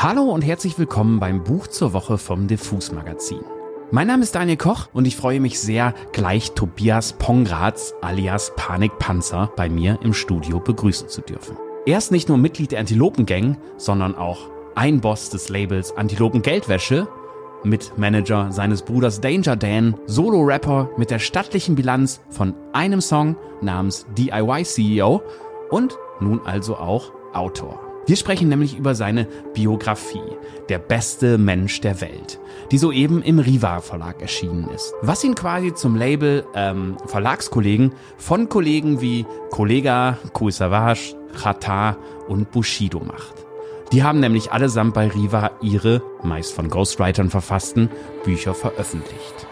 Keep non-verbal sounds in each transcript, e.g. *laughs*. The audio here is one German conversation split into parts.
Hallo und herzlich willkommen beim Buch zur Woche vom Diffus Magazin. Mein Name ist Daniel Koch und ich freue mich sehr, gleich Tobias Pongratz alias Panikpanzer bei mir im Studio begrüßen zu dürfen. Er ist nicht nur Mitglied der Antilopen-Gang, sondern auch ein Boss des Labels Antilopen Geldwäsche, Mitmanager seines Bruders Danger Dan, Solo-Rapper mit der stattlichen Bilanz von einem Song namens DIY CEO und nun also auch Autor. Wir sprechen nämlich über seine Biografie, Der beste Mensch der Welt, die soeben im Riva Verlag erschienen ist. Was ihn quasi zum Label ähm, Verlagskollegen von Kollegen wie Kollega, Kool Savage, und Bushido macht. Die haben nämlich allesamt bei Riva ihre, meist von Ghostwritern verfassten, Bücher veröffentlicht.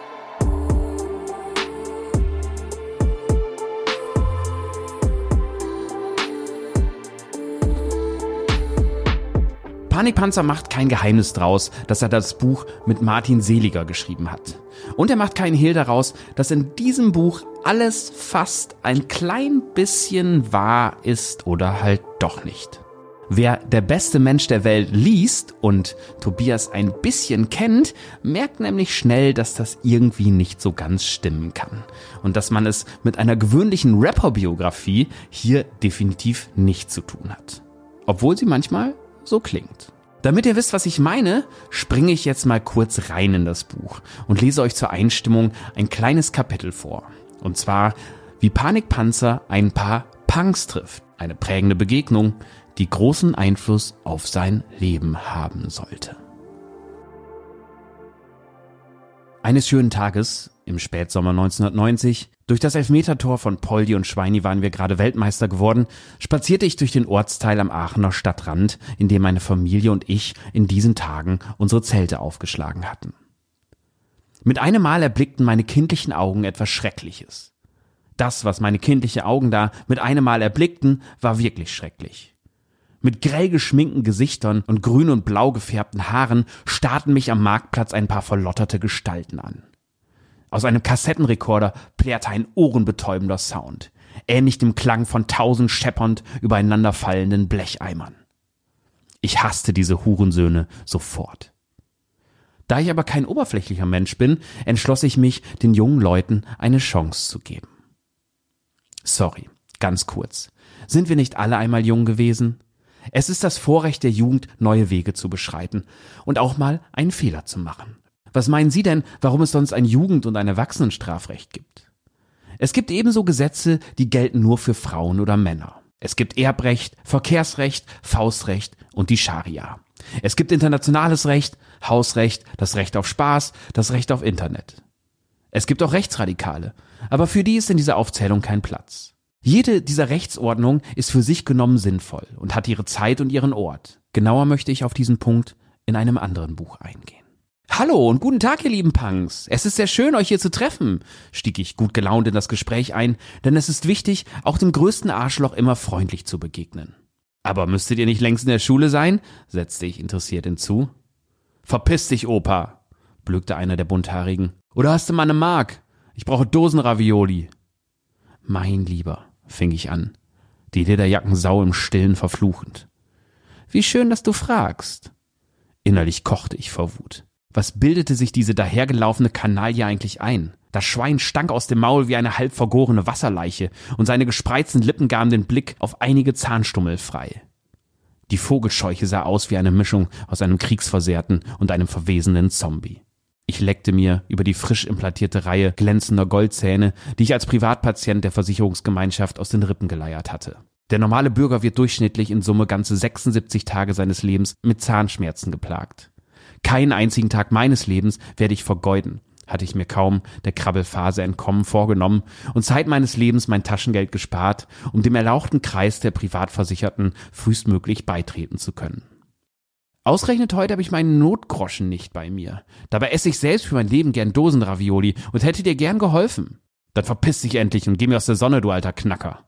Panikpanzer macht kein Geheimnis draus, dass er das Buch mit Martin Seliger geschrieben hat. Und er macht keinen Hehl daraus, dass in diesem Buch alles fast ein klein bisschen wahr ist oder halt doch nicht. Wer der beste Mensch der Welt liest und Tobias ein bisschen kennt, merkt nämlich schnell, dass das irgendwie nicht so ganz stimmen kann. Und dass man es mit einer gewöhnlichen Rapper-Biografie hier definitiv nicht zu tun hat. Obwohl sie manchmal so klingt. Damit ihr wisst, was ich meine, springe ich jetzt mal kurz rein in das Buch und lese euch zur Einstimmung ein kleines Kapitel vor. Und zwar, wie Panikpanzer ein paar Punks trifft. Eine prägende Begegnung, die großen Einfluss auf sein Leben haben sollte. Eines schönen Tages im Spätsommer 1990 durch das Elfmetertor von Poldi und Schweini waren wir gerade Weltmeister geworden, spazierte ich durch den Ortsteil am Aachener Stadtrand, in dem meine Familie und ich in diesen Tagen unsere Zelte aufgeschlagen hatten. Mit einem Mal erblickten meine kindlichen Augen etwas Schreckliches. Das, was meine kindlichen Augen da mit einem Mal erblickten, war wirklich schrecklich. Mit grell geschminkten Gesichtern und grün und blau gefärbten Haaren starrten mich am Marktplatz ein paar verlotterte Gestalten an. Aus einem Kassettenrekorder plärrte ein ohrenbetäubender Sound, ähnlich dem Klang von tausend scheppernd übereinanderfallenden Blecheimern. Ich hasste diese Hurensöhne sofort. Da ich aber kein oberflächlicher Mensch bin, entschloss ich mich, den jungen Leuten eine Chance zu geben. Sorry, ganz kurz. Sind wir nicht alle einmal jung gewesen? Es ist das Vorrecht der Jugend, neue Wege zu beschreiten und auch mal einen Fehler zu machen. Was meinen Sie denn, warum es sonst ein Jugend- und ein Erwachsenenstrafrecht gibt? Es gibt ebenso Gesetze, die gelten nur für Frauen oder Männer. Es gibt Erbrecht, Verkehrsrecht, Faustrecht und die Scharia. Es gibt internationales Recht, Hausrecht, das Recht auf Spaß, das Recht auf Internet. Es gibt auch Rechtsradikale, aber für die ist in dieser Aufzählung kein Platz. Jede dieser Rechtsordnungen ist für sich genommen sinnvoll und hat ihre Zeit und ihren Ort. Genauer möchte ich auf diesen Punkt in einem anderen Buch eingehen. Hallo und guten Tag, ihr lieben Punks. Es ist sehr schön, euch hier zu treffen, stieg ich gut gelaunt in das Gespräch ein, denn es ist wichtig, auch dem größten Arschloch immer freundlich zu begegnen. Aber müsstet ihr nicht längst in der Schule sein? setzte ich interessiert hinzu. Verpiss dich, Opa, blökte einer der Bunthaarigen. Oder hast du mal eine Mark? Ich brauche Dosenravioli. Mein Lieber, fing ich an, die Lederjackensau im Stillen verfluchend. Wie schön, dass du fragst. Innerlich kochte ich vor Wut. Was bildete sich diese dahergelaufene Kanaille eigentlich ein? Das Schwein stank aus dem Maul wie eine halb vergorene Wasserleiche und seine gespreizten Lippen gaben den Blick auf einige Zahnstummel frei. Die Vogelscheuche sah aus wie eine Mischung aus einem Kriegsversehrten und einem verwesenden Zombie. Ich leckte mir über die frisch implantierte Reihe glänzender Goldzähne, die ich als Privatpatient der Versicherungsgemeinschaft aus den Rippen geleiert hatte. Der normale Bürger wird durchschnittlich in Summe ganze 76 Tage seines Lebens mit Zahnschmerzen geplagt. Keinen einzigen Tag meines Lebens werde ich vergeuden, hatte ich mir kaum der Krabbelphase entkommen vorgenommen und Zeit meines Lebens mein Taschengeld gespart, um dem erlauchten Kreis der Privatversicherten frühestmöglich beitreten zu können. Ausgerechnet heute habe ich meinen Notgroschen nicht bei mir. Dabei esse ich selbst für mein Leben gern Dosenravioli und hätte dir gern geholfen. Dann verpiss dich endlich und geh mir aus der Sonne, du alter Knacker.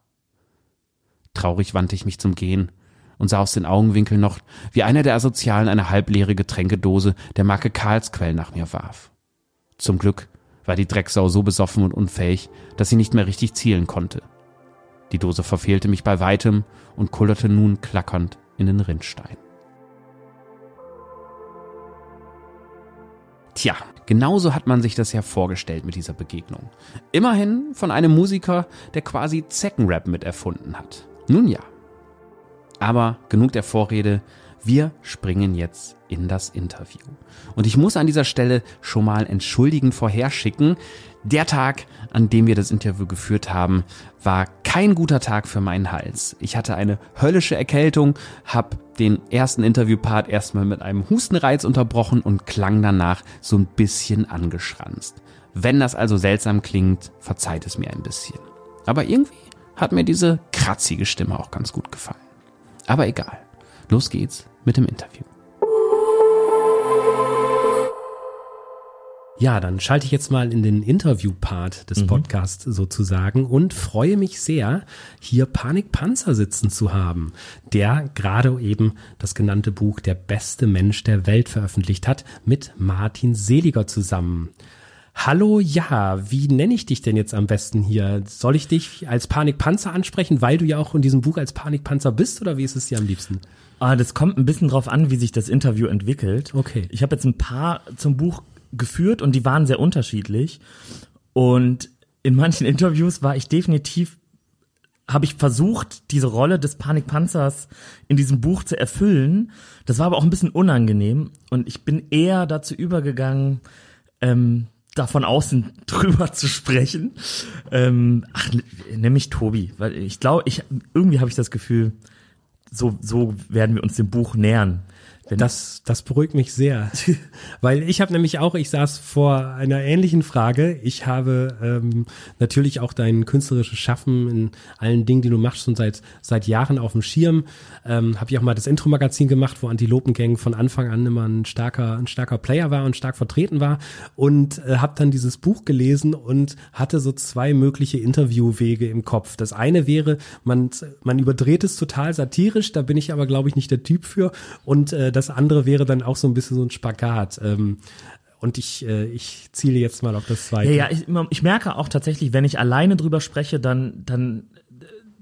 Traurig wandte ich mich zum Gehen und sah aus den Augenwinkeln noch, wie einer der Asozialen eine halbleere Getränkedose der Marke Karlsquell nach mir warf. Zum Glück war die Drecksau so besoffen und unfähig, dass sie nicht mehr richtig zielen konnte. Die Dose verfehlte mich bei weitem und kullerte nun klackernd in den Rinnstein. Tja, genauso hat man sich das ja vorgestellt mit dieser Begegnung. Immerhin von einem Musiker, der quasi Zeckenrap mit erfunden hat. Nun ja. Aber genug der Vorrede, wir springen jetzt in das Interview. Und ich muss an dieser Stelle schon mal entschuldigend vorherschicken, der Tag, an dem wir das Interview geführt haben, war kein guter Tag für meinen Hals. Ich hatte eine höllische Erkältung, habe den ersten Interviewpart erstmal mit einem Hustenreiz unterbrochen und klang danach so ein bisschen angeschranzt. Wenn das also seltsam klingt, verzeiht es mir ein bisschen. Aber irgendwie hat mir diese kratzige Stimme auch ganz gut gefallen. Aber egal. Los geht's mit dem Interview. Ja, dann schalte ich jetzt mal in den Interview-Part des mhm. Podcasts sozusagen und freue mich sehr, hier Panikpanzer sitzen zu haben, der gerade eben das genannte Buch Der beste Mensch der Welt veröffentlicht hat, mit Martin Seliger zusammen. Hallo, ja, wie nenne ich dich denn jetzt am besten hier? Soll ich dich als Panikpanzer ansprechen, weil du ja auch in diesem Buch als Panikpanzer bist oder wie ist es dir am liebsten? Ah, das kommt ein bisschen drauf an, wie sich das Interview entwickelt. Okay. Ich habe jetzt ein paar zum Buch geführt und die waren sehr unterschiedlich. Und in manchen Interviews war ich definitiv, habe ich versucht, diese Rolle des Panikpanzers in diesem Buch zu erfüllen. Das war aber auch ein bisschen unangenehm und ich bin eher dazu übergegangen, ähm, davon außen *laughs* drüber zu sprechen. Ähm, ach, mich Tobi, weil ich glaube, ich irgendwie habe ich das Gefühl, so so werden wir uns dem Buch nähern. Das, das beruhigt mich sehr, *laughs* weil ich habe nämlich auch, ich saß vor einer ähnlichen Frage. Ich habe ähm, natürlich auch dein künstlerisches Schaffen in allen Dingen, die du machst, schon seit seit Jahren auf dem Schirm. Ähm, habe ich auch mal das Intro-Magazin gemacht, wo Antilopengang von Anfang an immer ein starker ein starker Player war und stark vertreten war und äh, habe dann dieses Buch gelesen und hatte so zwei mögliche Interviewwege im Kopf. Das eine wäre, man man überdreht es total satirisch, da bin ich aber glaube ich nicht der Typ für und äh, das andere wäre dann auch so ein bisschen so ein Spagat. Ähm, und ich, äh, ich ziele jetzt mal auf das zweite. Ja, ja, ich, ich merke auch tatsächlich, wenn ich alleine drüber spreche, dann, dann,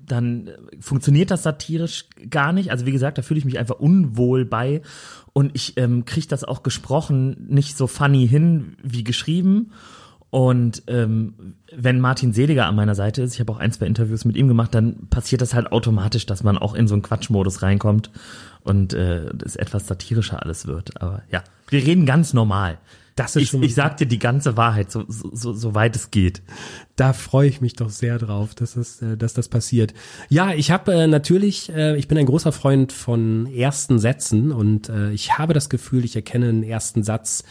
dann funktioniert das satirisch gar nicht. Also wie gesagt, da fühle ich mich einfach unwohl bei. Und ich ähm, kriege das auch gesprochen nicht so funny hin wie geschrieben. Und ähm, wenn Martin Seliger an meiner Seite ist, ich habe auch ein, zwei Interviews mit ihm gemacht, dann passiert das halt automatisch, dass man auch in so einen Quatschmodus reinkommt und äh, es etwas satirischer alles wird. Aber ja, wir reden ganz normal. Das ist ich, schon ich sag dir die ganze Wahrheit, so, so, so weit es geht. Da freue ich mich doch sehr drauf, dass, es, äh, dass das passiert. Ja, ich habe äh, natürlich, äh, ich bin ein großer Freund von ersten Sätzen und äh, ich habe das Gefühl, ich erkenne einen ersten Satz,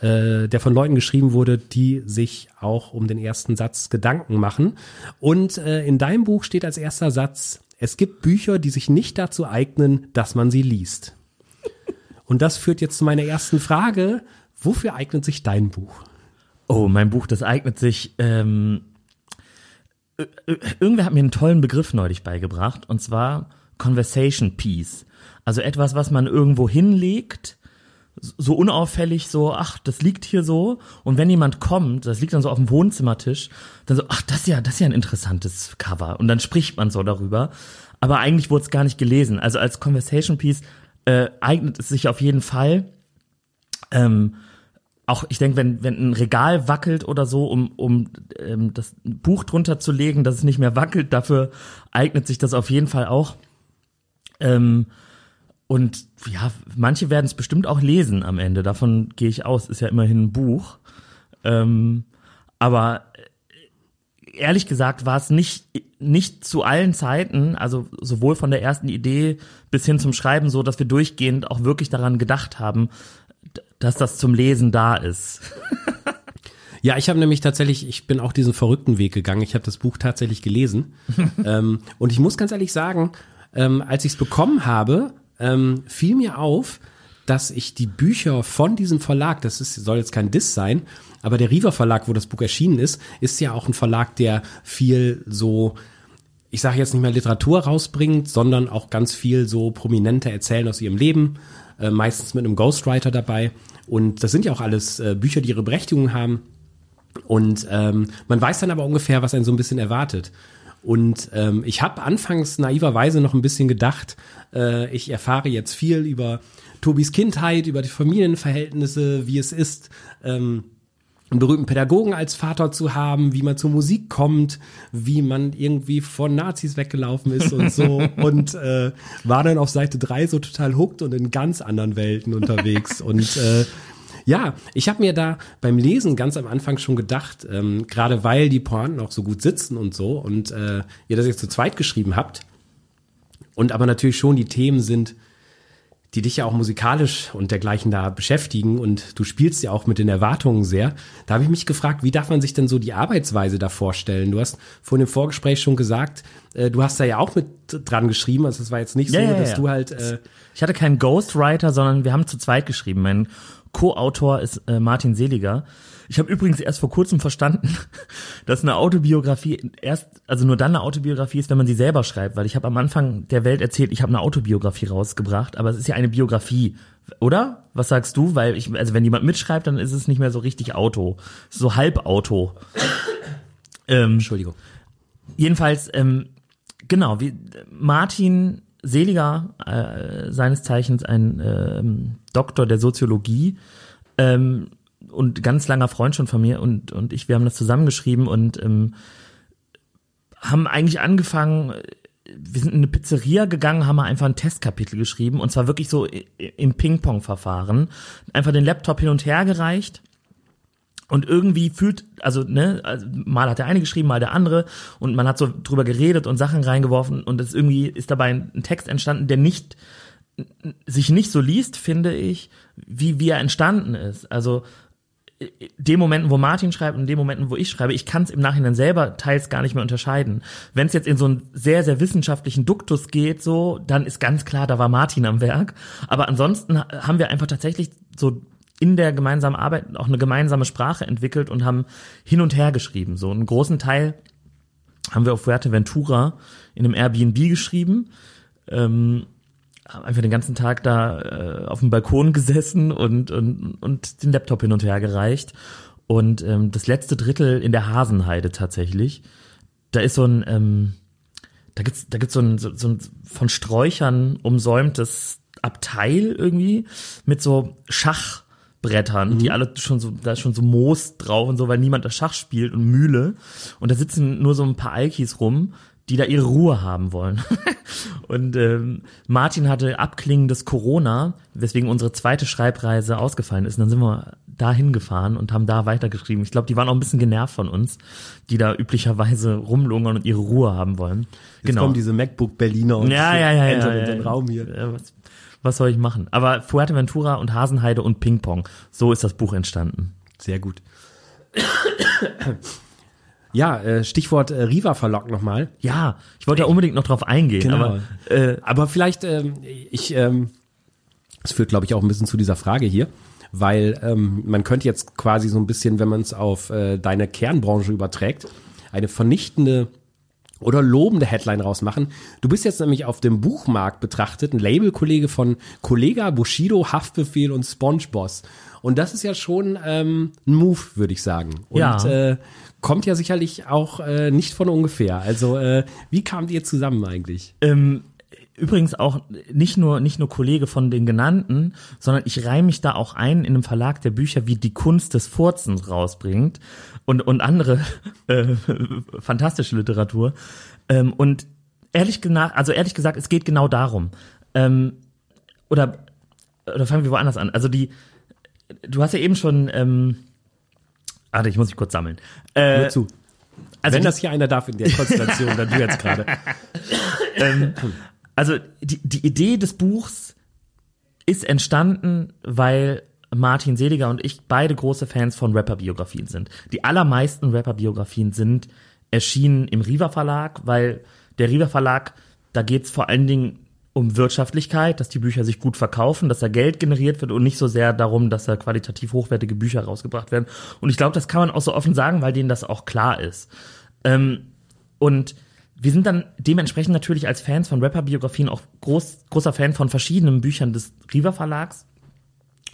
äh, der von Leuten geschrieben wurde, die sich auch um den ersten Satz Gedanken machen. Und äh, in deinem Buch steht als erster Satz, es gibt Bücher, die sich nicht dazu eignen, dass man sie liest. Und das führt jetzt zu meiner ersten Frage. Wofür eignet sich dein Buch? Oh, mein Buch, das eignet sich. Ähm, irgendwer hat mir einen tollen Begriff neulich beigebracht, und zwar Conversation Piece. Also etwas, was man irgendwo hinlegt, so unauffällig, so, ach, das liegt hier so. Und wenn jemand kommt, das liegt dann so auf dem Wohnzimmertisch, dann so, ach, das ist ja, das ist ja ein interessantes Cover. Und dann spricht man so darüber. Aber eigentlich wurde es gar nicht gelesen. Also als Conversation Piece äh, eignet es sich auf jeden Fall. Ähm, auch ich denke, wenn, wenn ein Regal wackelt oder so, um, um ähm, das Buch drunter zu legen, dass es nicht mehr wackelt, dafür eignet sich das auf jeden Fall auch. Ähm, und ja, manche werden es bestimmt auch lesen am Ende. Davon gehe ich aus. Ist ja immerhin ein Buch. Ähm, aber äh, ehrlich gesagt war es nicht, nicht zu allen Zeiten, also sowohl von der ersten Idee bis hin zum Schreiben so, dass wir durchgehend auch wirklich daran gedacht haben, dass das zum Lesen da ist. *laughs* Ja, ich habe nämlich tatsächlich, ich bin auch diesen verrückten Weg gegangen. Ich habe das Buch tatsächlich gelesen. *laughs* ähm, und ich muss ganz ehrlich sagen, ähm, als ich es bekommen habe, ähm, fiel mir auf, dass ich die Bücher von diesem Verlag, das ist, soll jetzt kein Diss sein, aber der Riva Verlag, wo das Buch erschienen ist, ist ja auch ein Verlag, der viel so, ich sage jetzt nicht mehr Literatur rausbringt, sondern auch ganz viel so prominente Erzählen aus ihrem Leben, äh, meistens mit einem Ghostwriter dabei. Und das sind ja auch alles äh, Bücher, die ihre Berechtigung haben. Und ähm, man weiß dann aber ungefähr, was einen so ein bisschen erwartet. Und ähm, ich habe anfangs naiverweise noch ein bisschen gedacht, äh, ich erfahre jetzt viel über Tobis Kindheit, über die Familienverhältnisse, wie es ist, ähm, einen berühmten Pädagogen als Vater zu haben, wie man zur Musik kommt, wie man irgendwie von Nazis weggelaufen ist und so. *laughs* Und äh, war dann auf Seite drei so total hooked und in ganz anderen Welten unterwegs. Und äh, ja, ich habe mir da beim Lesen ganz am Anfang schon gedacht, ähm, gerade weil die Pointen auch so gut sitzen und so und äh, ihr das jetzt zu zweit geschrieben habt und aber natürlich schon die Themen sind, die dich ja auch musikalisch und dergleichen da beschäftigen und du spielst ja auch mit den Erwartungen sehr. Da habe ich mich gefragt, wie darf man sich denn so die Arbeitsweise da vorstellen? Du hast vor dem Vorgespräch schon gesagt, äh, du hast da ja auch mit dran geschrieben, also es war jetzt nicht so, Ja, ja, dass ja. du halt äh, Ich hatte keinen Ghostwriter, sondern wir haben zu zweit geschrieben. Mein Co-Autor ist äh, Martin Seliger. Ich habe übrigens erst vor kurzem verstanden, *laughs* dass eine Autobiografie erst, also nur dann eine Autobiografie ist, wenn man sie selber schreibt, weil ich habe am Anfang der Welt erzählt, ich habe eine Autobiografie rausgebracht, aber es ist ja eine Biografie, oder? Was sagst du? Weil ich, also wenn jemand mitschreibt, dann ist es nicht mehr so richtig Auto, so halb Auto. ähm, Entschuldigung. Jedenfalls, ähm, genau, wie Martin Seliger, äh, seines Zeichens ein ähm, Doktor der Soziologie ähm, und ganz langer Freund schon von mir und, und ich, wir haben das zusammengeschrieben und ähm, haben eigentlich angefangen, wir sind in eine Pizzeria gegangen, haben einfach ein Testkapitel geschrieben und zwar wirklich so im Ping-Pong-Verfahren. Einfach den Laptop hin und her gereicht und irgendwie fühlt, also, ne, also mal hat der eine geschrieben, mal der andere und man hat so drüber geredet und Sachen reingeworfen und es irgendwie ist dabei ein, Text entstanden, der nicht, sich nicht so liest, finde ich, wie, wie er entstanden ist. Also, dem Momenten, wo Martin schreibt und dem Momenten, wo ich schreibe, ich kann es im Nachhinein selber teils gar nicht mehr unterscheiden. Wenn es jetzt in so einen sehr, sehr wissenschaftlichen Duktus geht, so, dann ist ganz klar, da war Martin am Werk. Aber ansonsten ha- haben wir einfach tatsächlich so in der gemeinsamen Arbeit auch eine gemeinsame Sprache entwickelt und haben hin und her geschrieben. So einen großen Teil haben wir auf Fuerteventura in einem Airbnb geschrieben. Ähm, haben einfach den ganzen Tag da äh, auf dem Balkon gesessen und, und, und den Laptop hin und her gereicht. Und ähm, das letzte Drittel in der Hasenheide tatsächlich. Da ist so ein, ähm, da gibt's, da gibt's so ein, so, so ein von Sträuchern umsäumtes Abteil irgendwie mit so Schachbrettern, die alle schon so, da ist schon so Moos drauf und so, weil niemand das Schach spielt und Mühle. Und da sitzen nur so ein paar Alkis rum, die da ihre Ruhe haben wollen. *laughs* und ähm, Martin hatte abklingendes Corona, weswegen unsere zweite Schreibreise ausgefallen ist. Und dann sind wir da hingefahren und haben da weitergeschrieben. Ich glaube, die waren auch ein bisschen genervt von uns, die da üblicherweise rumlungern und ihre Ruhe haben wollen. Jetzt kommen diese MacBook Berliner und Ja, ja, ja, ja, entern ja, in den ja. Raum hier. Ja, was, was soll ich machen? Aber Fuerteventura und Hasenheide und Ping-Pong. So ist das Buch entstanden. Sehr gut. Ja, äh, Stichwort äh, Riva Verlag nochmal. Ja, ich wollte da unbedingt noch drauf eingehen, Genau. aber äh, Aber vielleicht, ähm, ich, ähm, das führt, glaube ich, auch ein bisschen zu dieser Frage hier, weil ähm, man könnte jetzt quasi so ein bisschen, wenn man es auf äh, deine Kernbranche überträgt, eine vernichtende oder lobende Headline rausmachen. Du bist jetzt nämlich auf dem Buchmarkt betrachtet, ein Labelkollege von Kollega, Bushido, Haftbefehl und Spongeboss. Und das ist ja schon ähm, ein Move, würde ich sagen. Und Ja. äh, kommt ja sicherlich auch äh, nicht von ungefähr. Also äh, wie kamt ihr zusammen eigentlich? Ähm, übrigens auch nicht nur nicht nur Kollege von den genannten, sondern ich reihe mich da auch ein in einem Verlag, der Bücher wie Die Kunst des Furzens rausbringt und und andere *laughs* äh, fantastische Literatur. Ähm, und ehrlich gesagt, also ehrlich gesagt, es geht genau darum. Ähm, oder oder fangen wir woanders an. Also die, du hast ja eben schon. Ähm, Warte, ich muss mich kurz sammeln. Äh, zu. also Wenn das hier einer darf in der Konstellation, dann du jetzt gerade. *laughs* *laughs* Also die, die Idee des Buchs ist entstanden, weil Martin Seliger und ich beide große Fans von Rapper-Biografien sind. Die allermeisten Rapper-Biografien sind erschienen im Riva Verlag, weil der Riva Verlag, da geht's vor allen Dingen um Wirtschaftlichkeit, dass die Bücher sich gut verkaufen, dass da Geld generiert wird und nicht so sehr darum, dass da qualitativ hochwertige Bücher rausgebracht werden. Und ich glaube, das kann man auch so offen sagen, weil denen das auch klar ist. Ähm, und wir sind dann dementsprechend natürlich als Fans von Rapper-Biografien auch groß, großer Fan von verschiedenen Büchern des Riva Verlags.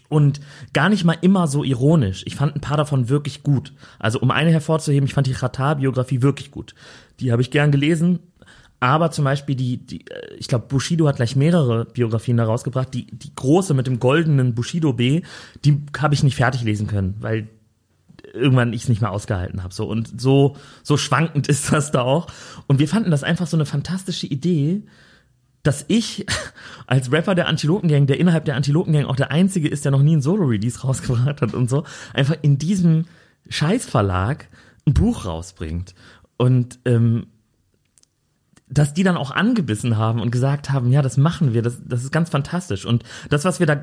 und gar nicht mal immer so ironisch. Ich fand ein paar davon wirklich gut. Also um eine hervorzuheben, ich fand die Chata-Biografie wirklich gut. Die habe ich gern gelesen. Aber zum Beispiel die, die äh, ich glaube, Bushido hat gleich mehrere Biografien da rausgebracht. Die, die große mit dem goldenen Bushido B, die habe ich nicht fertig lesen können, weil irgendwann ich es nicht mehr ausgehalten habe. So und so so schwankend *laughs* ist das da auch. Und wir fanden das einfach so eine fantastische Idee, dass ich *laughs* als Rapper der Antilopengang, der innerhalb der Antilopengang auch der einzige ist, der noch nie ein Solo-Release *laughs* rausgebracht hat und so, einfach in diesem Scheißverlag ein Buch rausbringt. Und ähm, dass die dann auch angebissen haben und gesagt haben, ja, das machen wir, das, das ist ganz fantastisch. Und das, was wir da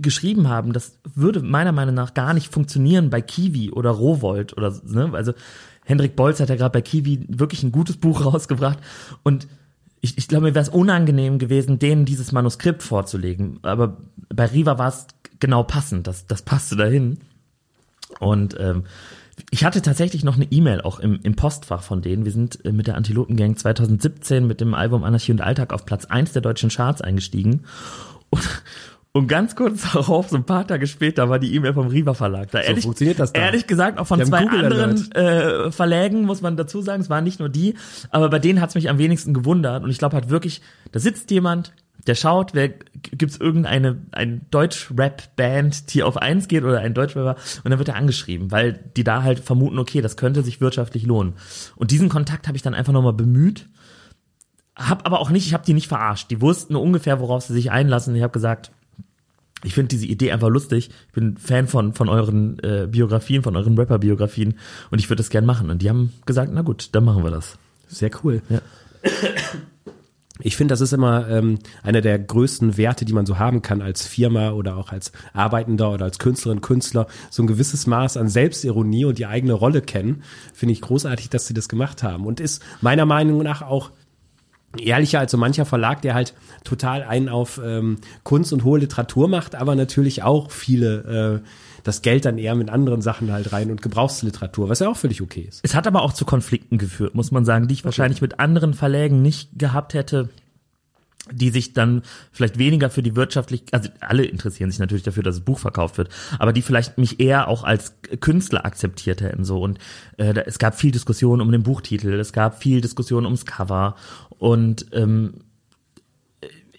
geschrieben haben, das würde meiner Meinung nach gar nicht funktionieren bei Kiwi oder Rowold oder, ne, also Hendrik Bolz hat ja gerade bei Kiwi wirklich ein gutes Buch *laughs* rausgebracht und ich, ich glaube, mir wäre es unangenehm gewesen, denen dieses Manuskript vorzulegen. Aber bei Riva war es genau passend, das, das passte dahin. Und ähm, ich hatte tatsächlich noch eine E-Mail auch im, im Postfach von denen. Wir sind äh, mit der Antilopengang 2017 mit dem Album Anarchie und Alltag auf Platz eins der deutschen Charts eingestiegen. Und, und ganz kurz *laughs* darauf, so ein paar Tage später, war die E-Mail vom Riva Verlag. Da So ehrlich, funktioniert das da. Ehrlich gesagt, auch von zwei anderen äh, Verlägen, muss man dazu sagen. Es waren nicht nur die, aber bei denen hat es mich am wenigsten gewundert. Und ich glaube halt wirklich, da sitzt jemand, der schaut, wer gibt's irgendeine ein Deutsch-Rap-Band, die auf eins geht oder ein Deutschrapper und dann wird er angeschrieben, weil die da halt vermuten, okay, das könnte sich wirtschaftlich lohnen. Und diesen Kontakt habe ich dann einfach nochmal bemüht, hab aber auch nicht, ich habe die nicht verarscht. Die wussten ungefähr, worauf sie sich einlassen. Ich habe gesagt, ich finde diese Idee einfach lustig. Ich bin Fan von von euren äh, Biografien, von euren Rapper-Biografien und ich würde das gern machen. Und die haben gesagt, na gut, dann machen wir das. Sehr cool. Ja. Ich finde, das ist immer ähm, einer der größten Werte, die man so haben kann als Firma oder auch als Arbeitender oder als Künstlerin, Künstler. So ein gewisses Maß an Selbstironie und die eigene Rolle kennen. Finde ich großartig, dass sie das gemacht haben. Und ist meiner Meinung nach auch ehrlicher als so mancher Verlag, der halt total einen auf ähm, Kunst und hohe Literatur macht, aber natürlich auch viele äh, das Geld dann eher mit anderen Sachen halt rein und Gebrauchsliteratur, was ja auch völlig okay ist. Es hat aber auch zu Konflikten geführt, muss man sagen, die ich wahrscheinlich mit anderen Verlägen nicht gehabt hätte, die sich dann vielleicht weniger für die wirtschaftlich, also alle interessieren sich natürlich dafür, dass das Buch verkauft wird, aber die vielleicht mich eher auch als Künstler akzeptiert hätten so und äh, da, es gab viel Diskussion um den Buchtitel, es gab viel Diskussion ums Cover und ähm,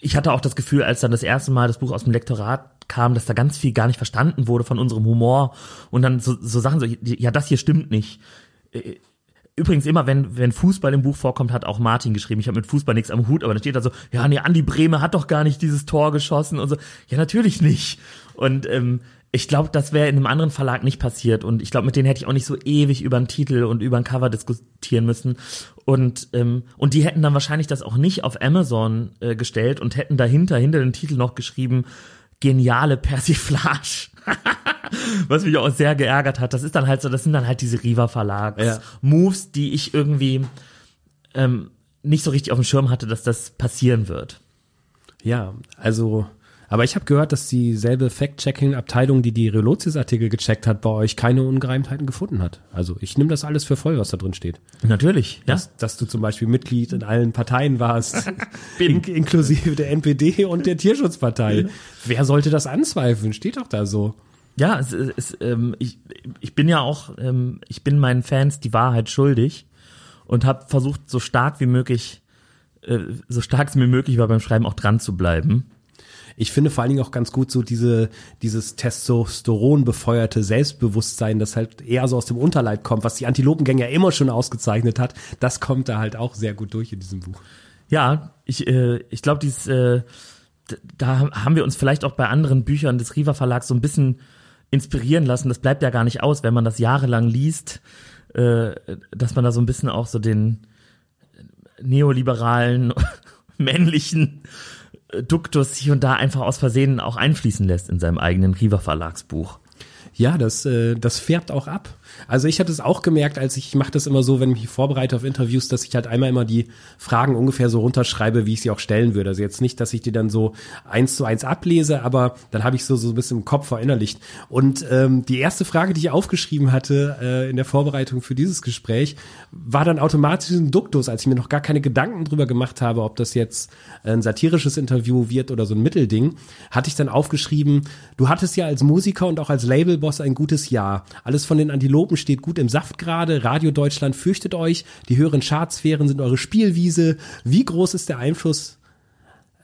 ich hatte auch das Gefühl, als dann das erste Mal das Buch aus dem Lektorat kam, dass da ganz viel gar nicht verstanden wurde von unserem Humor und dann so, so Sachen so, ja, das hier stimmt nicht. Äh, Übrigens immer, wenn, wenn Fußball im Buch vorkommt, hat auch Martin geschrieben, ich habe mit Fußball nichts am Hut, aber dann steht da so, ja, nee, Andi Brehme hat doch gar nicht dieses Tor geschossen und so. Ja, natürlich nicht. Und ähm, ich glaube, das wäre in einem anderen Verlag nicht passiert und ich glaube, mit denen hätte ich auch nicht so ewig über einen Titel und über ein Cover diskutieren müssen und ähm, und die hätten dann wahrscheinlich das auch nicht auf Amazon äh, gestellt und hätten dahinter hinter den Titel noch geschrieben geniale Persiflage. *laughs* Was mich auch sehr geärgert hat. Das ist dann halt so, das sind dann halt diese Riva Verlags Ja. Moves, die ich irgendwie ähm, nicht so richtig auf dem Schirm hatte, dass das passieren wird. Ja, also, aber ich habe gehört, dass dieselbe Fact-Checking-Abteilung, die die Relotius-Artikel gecheckt hat, bei euch keine Ungereimtheiten gefunden hat. Also ich nehme das alles für voll, was da drin steht. Natürlich, ja. Dass, dass du zum Beispiel Mitglied in allen Parteien warst, *laughs* in, inklusive der NPD und der Tierschutzpartei. Wer sollte das anzweifeln? Steht doch da so. Ja, es, es, ähm, ich, ich bin ja auch, ähm, ich bin meinen Fans die Wahrheit schuldig und habe versucht, so stark wie möglich, äh, so stark es mir möglich war beim Schreiben auch dran zu bleiben. Ich finde vor allen Dingen auch ganz gut so diese, dieses Testosteron befeuerte Selbstbewusstsein, das halt eher so aus dem Unterleib kommt, was die Antilopengang ja immer schon ausgezeichnet hat. Das kommt da halt auch sehr gut durch in diesem Buch. Ja, ich, äh, ich glaube, dies, äh, da haben wir uns vielleicht auch bei anderen Büchern des Riva Verlags so ein bisschen inspirieren lassen. Das bleibt ja gar nicht aus, wenn man das jahrelang liest, äh, dass man da so ein bisschen auch so den neoliberalen, *laughs* männlichen Duktus hier und da einfach aus Versehen auch einfließen lässt in seinem eigenen Riva Verlagsbuch. Ja, das, äh, das färbt auch ab. Also ich hatte es auch gemerkt, als ich, ich mache das immer so, wenn ich mich vorbereite auf Interviews, dass ich halt einmal immer die Fragen ungefähr so runterschreibe, wie ich sie auch stellen würde. Also jetzt nicht, dass ich die dann so eins zu eins ablese, aber dann habe ich so, so ein bisschen im Kopf verinnerlicht. Und ähm, die erste Frage, die ich aufgeschrieben hatte äh, in der Vorbereitung für dieses Gespräch, war dann automatisch ein Duktus, als ich mir noch gar keine Gedanken drüber gemacht habe, ob das jetzt ein satirisches Interview wird oder so ein Mittelding, hatte ich dann aufgeschrieben, du hattest ja als Musiker und auch als Labelboss ein gutes Jahr. Alles von den Antilopen steht gut im Saft gerade. Radio Deutschland fürchtet euch. Die höheren Chartsphären sind eure Spielwiese. Wie groß ist der Einfluss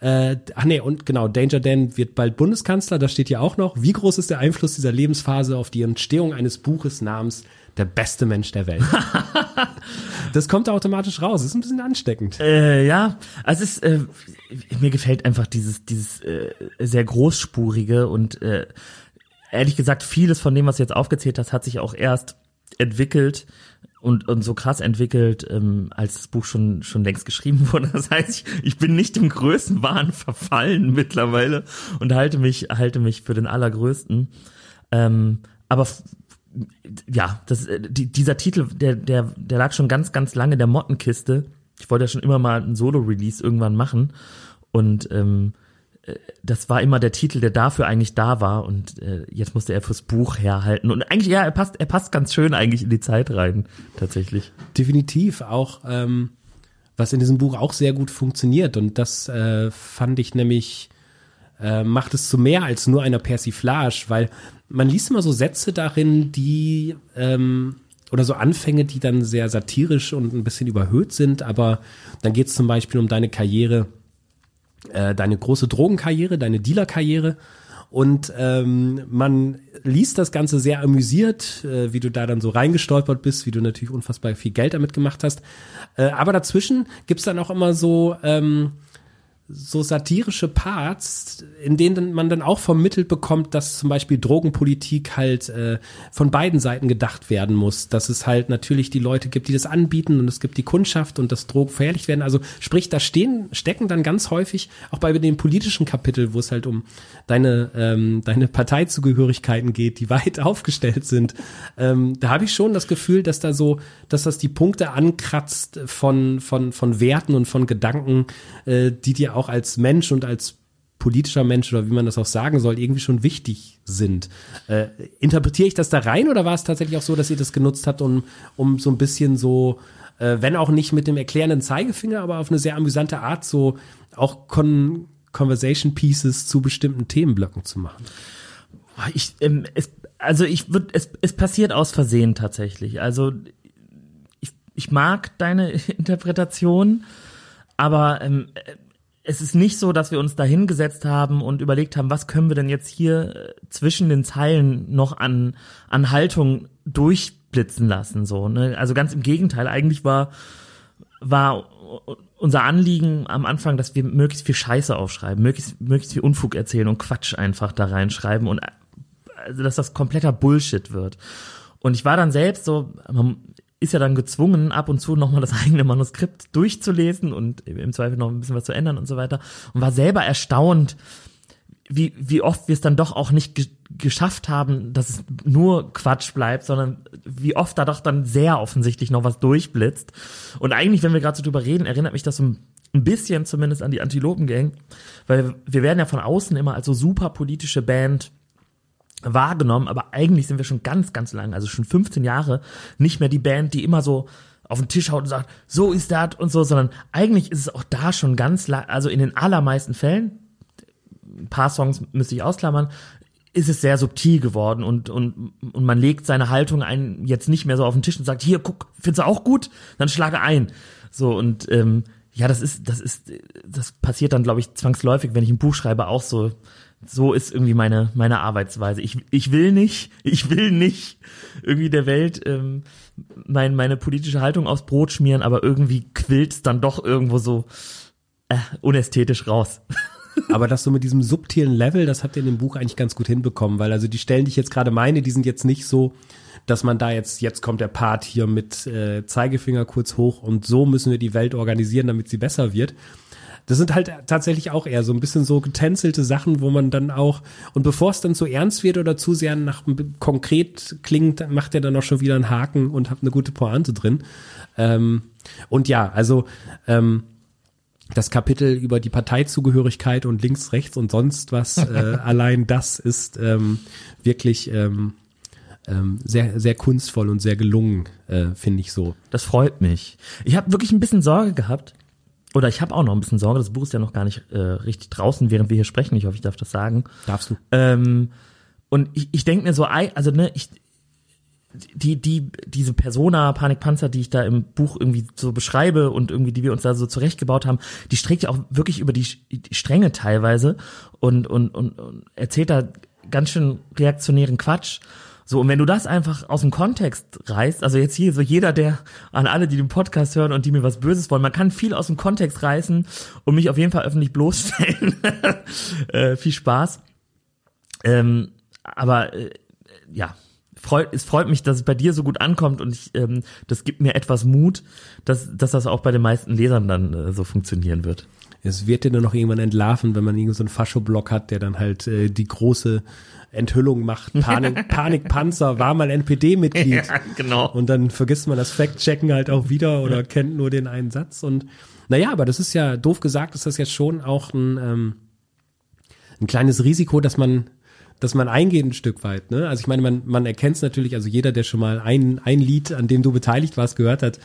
äh, ach nee, und genau, Danger Dan wird bald Bundeskanzler, das steht hier auch noch. Wie groß ist der Einfluss dieser Lebensphase auf die Entstehung eines Buches namens Der beste Mensch der Welt? *laughs* das kommt automatisch raus, ist ein bisschen ansteckend. Äh, ja, also es ist, äh, mir gefällt einfach dieses, dieses äh, sehr großspurige und äh, ehrlich gesagt, vieles von dem, was du jetzt aufgezählt hast, hat sich auch erst entwickelt und, und so krass entwickelt, ähm, als das Buch schon, schon längst geschrieben wurde. *laughs* Das heißt, ich, ich bin nicht im Größenwahn *laughs* verfallen mittlerweile und halte mich, halte mich für den Allergrößten. Ähm, aber ja, das, äh, die, dieser Titel, der, der, der lag schon ganz, ganz lange in der Mottenkiste. Ich wollte ja schon immer mal ein Solo-Release irgendwann machen. Und ähm, das war immer der Titel, der dafür eigentlich da war und äh, jetzt musste er fürs Buch herhalten. Und eigentlich ja, er passt, er passt ganz schön eigentlich in die Zeit rein, tatsächlich. Definitiv auch, ähm, was in diesem Buch auch sehr gut funktioniert. Und das äh, fand ich nämlich äh, macht es zu mehr als nur einer Persiflage, weil man liest immer so Sätze darin, die ähm, oder so Anfänge, die dann sehr satirisch und ein bisschen überhöht sind, aber dann geht es zum Beispiel um deine Karriere äh, deine große Drogenkarriere, deine Dealerkarriere. Und ähm, man liest das Ganze sehr amüsiert, äh, wie du da dann so reingestolpert bist, wie du natürlich unfassbar viel Geld damit gemacht hast. Äh, aber dazwischen gibt's dann auch immer so ähm, so satirische Parts, in denen man dann auch vermittelt bekommt, dass zum Beispiel Drogenpolitik halt äh, von beiden Seiten gedacht werden muss. Dass es halt natürlich die Leute gibt, die das anbieten und es gibt die Kundschaft und dass Drogen verherrlicht werden. Also sprich, da stehen, stecken dann ganz häufig, auch bei dem politischen Kapitel, wo es halt um deine, ähm, deine Parteizugehörigkeiten geht, die weit *laughs* aufgestellt sind, ähm, da habe ich schon das Gefühl, dass da so, dass das die Punkte ankratzt von, von, von Werten und von Gedanken, äh, die dir auch als Mensch und als politischer Mensch oder wie man das auch sagen soll, irgendwie schon wichtig sind. Äh, interpretiere ich das da rein oder war es tatsächlich auch so, dass ihr das genutzt habt, um, um so ein bisschen so, äh, wenn auch nicht mit dem erklärenden Zeigefinger, aber auf eine sehr amüsante Art so auch Con Conversation Pieces zu bestimmten Themenblöcken zu machen? Ich, ähm, es, also ich würde, es, es passiert aus Versehen tatsächlich. Also ich, ich mag deine *laughs* Interpretation, aber ähm, es ist nicht so, dass wir uns da hingesetzt haben und überlegt haben, was können wir denn jetzt hier äh, zwischen den Zeilen noch an, an Haltung durchblitzen lassen, so, ne? Also ganz im Gegenteil, eigentlich war, war unser Anliegen am Anfang, dass wir möglichst viel Scheiße aufschreiben, möglichst, möglichst viel Unfug erzählen und Quatsch einfach da reinschreiben und also, dass das kompletter Bullshit wird. Und ich war dann selbst so, ist ja dann gezwungen, ab und zu nochmal das *laughs* eigene Manuskript durchzulesen und im Zweifel noch ein bisschen was zu ändern und so weiter. Und war selber erstaunt, wie, wie oft wir es dann doch auch nicht ge geschafft haben, dass es nur Quatsch bleibt, sondern wie oft da doch dann sehr offensichtlich noch was durchblitzt. Und eigentlich, wenn wir gerade so drüber reden, erinnert mich das so ein bisschen zumindest an die Antilopen-Gang, weil wir werden ja von außen immer als so super politische Band wahrgenommen, aber eigentlich sind wir schon ganz, ganz lang, also schon 15 Jahre, nicht mehr die Band, die immer so auf den Tisch haut und sagt, so ist das und so, sondern eigentlich ist es auch da schon ganz lang, also in den allermeisten Fällen, ein paar Songs müsste ich ausklammern, ist es sehr subtil geworden und, und, und man legt seine Haltung ein, jetzt nicht mehr so auf den Tisch und sagt, hier, guck, findest du auch gut? Dann schlage ein. So, und ähm, ja, das ist, das ist, das passiert dann, glaube ich, zwangsläufig, wenn ich ein Buch schreibe, auch so so ist irgendwie meine meine Arbeitsweise. Ich ich will nicht, *laughs* ich will nicht irgendwie der Welt ähm, mein, meine politische Haltung aufs Brot schmieren, aber irgendwie quillt's dann doch irgendwo so äh, unästhetisch raus. *laughs* Aber das so mit diesem subtilen Level, das habt ihr in dem Buch eigentlich ganz gut hinbekommen, weil also die Stellen, die ich jetzt gerade meine, die sind jetzt nicht so, dass man da jetzt, jetzt kommt der Part hier mit äh, Zeigefinger kurz hoch und so müssen wir die Welt organisieren, damit sie besser wird, Das sind halt tatsächlich auch eher so ein bisschen so getänzelte Sachen, wo man dann auch, und bevor es dann zu ernst wird oder zu sehr nach konkret klingt, macht er dann auch schon wieder einen Haken und hat eine gute Pointe drin. Ähm, und ja, also ähm, das Kapitel über die Parteizugehörigkeit und links, rechts und sonst was, äh, *laughs* allein das ist ähm, wirklich ähm, ähm, sehr, sehr kunstvoll und sehr gelungen, äh, finde ich so. Das freut mich. Ich habe wirklich ein bisschen Sorge gehabt, oder ich habe auch noch ein bisschen Sorge, das Buch ist ja noch gar nicht äh, richtig draußen, während wir hier sprechen. Ich hoffe, ich darf das sagen. Darfst du? Ähm, und ich, ich denke mir so, also ne, ich, die, die, diese Persona, Panikpanzer, die ich da im Buch irgendwie so beschreibe und irgendwie, die wir uns da so zurechtgebaut haben, die streckt ja auch wirklich über die, die Stränge teilweise und, und, und, und erzählt da ganz schön reaktionären Quatsch. So, und wenn du das einfach aus dem Kontext reißt, also jetzt hier so jeder, der an alle, die den Podcast hören und die mir was Böses wollen, man kann viel aus dem Kontext reißen und mich auf jeden Fall öffentlich bloßstellen. *laughs* äh, viel Spaß. Ähm, aber äh, ja, freut, es freut mich, dass es bei dir so gut ankommt und ich, ähm, das gibt mir etwas Mut, dass, dass das auch bei den meisten Lesern dann äh, so funktionieren wird. Es wird dir nur noch irgendwann entlarven, wenn man irgend so einen Fascho-Block hat, der dann halt äh, die große Enthüllung macht. Panik, *laughs* Panikpanzer war mal NPD-Mitglied. Ja, genau. Und dann vergisst man das Fact-Checken halt auch wieder oder ja. kennt nur den einen Satz. Und naja, aber das ist ja, doof gesagt, ist das jetzt schon auch ein, ähm, ein kleines Risiko, dass man dass man eingeht ein Stück weit. Ne? Also ich meine, man, man erkennt es natürlich, also jeder, der schon mal ein, ein Lied, an dem du beteiligt warst, gehört hat,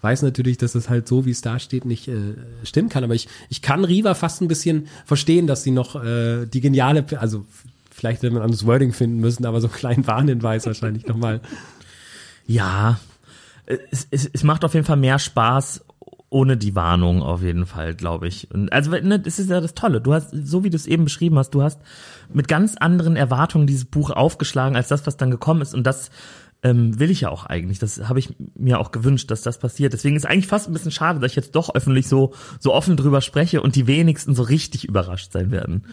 weiß natürlich, dass es halt so, wie es da steht, nicht äh, stimmen kann. Aber ich, ich kann Riva fast ein bisschen verstehen, dass sie noch äh, die geniale, also Vielleicht hätte man anderes Wording finden müssen, aber so einen kleinen Warnhinweis wahrscheinlich nochmal. Ja, es, es, es macht auf jeden Fall mehr Spaß ohne die Warnung auf jeden Fall, glaube ich. Und also ne, das ist ja das Tolle. Du hast, so wie du es eben beschrieben hast, du hast mit ganz anderen Erwartungen dieses Buch aufgeschlagen als das, was dann gekommen ist. Und das ähm, will ich ja auch eigentlich. Das habe ich mir auch gewünscht, dass das passiert. Deswegen ist eigentlich fast ein bisschen schade, dass ich jetzt doch öffentlich so so offen drüber spreche und die wenigsten so richtig überrascht sein werden.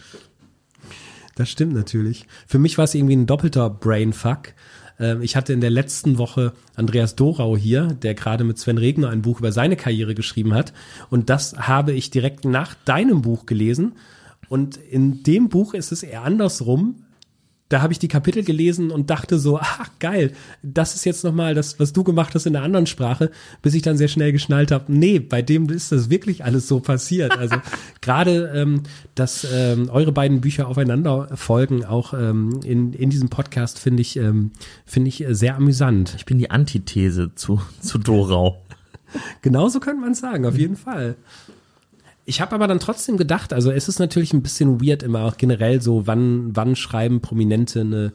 Das stimmt natürlich. Für mich war es irgendwie ein doppelter Brainfuck. Ähm, ich hatte in der letzten Woche Andreas Dorau hier, der gerade mit Sven Regner ein Buch über seine Karriere geschrieben hat. Und das habe ich direkt nach deinem Buch gelesen. Und in dem Buch ist es eher andersrum da habe ich die Kapitel gelesen und dachte so, ach geil, das ist jetzt nochmal das, was du gemacht hast in einer anderen Sprache, bis ich dann sehr schnell geschnallt habe, nee, bei dem ist das wirklich alles so passiert. Also *laughs* gerade, ähm, dass ähm, eure beiden Bücher aufeinander folgen, auch ähm, in, in diesem Podcast, finde ich, ähm, finde ich sehr amüsant. Ich bin die Antithese zu, zu Dorau. *laughs* Genauso könnte man sagen, auf jeden Fall. Ich habe aber dann trotzdem gedacht, also es ist natürlich ein bisschen weird immer auch generell so, wann, wann schreiben Prominente eine,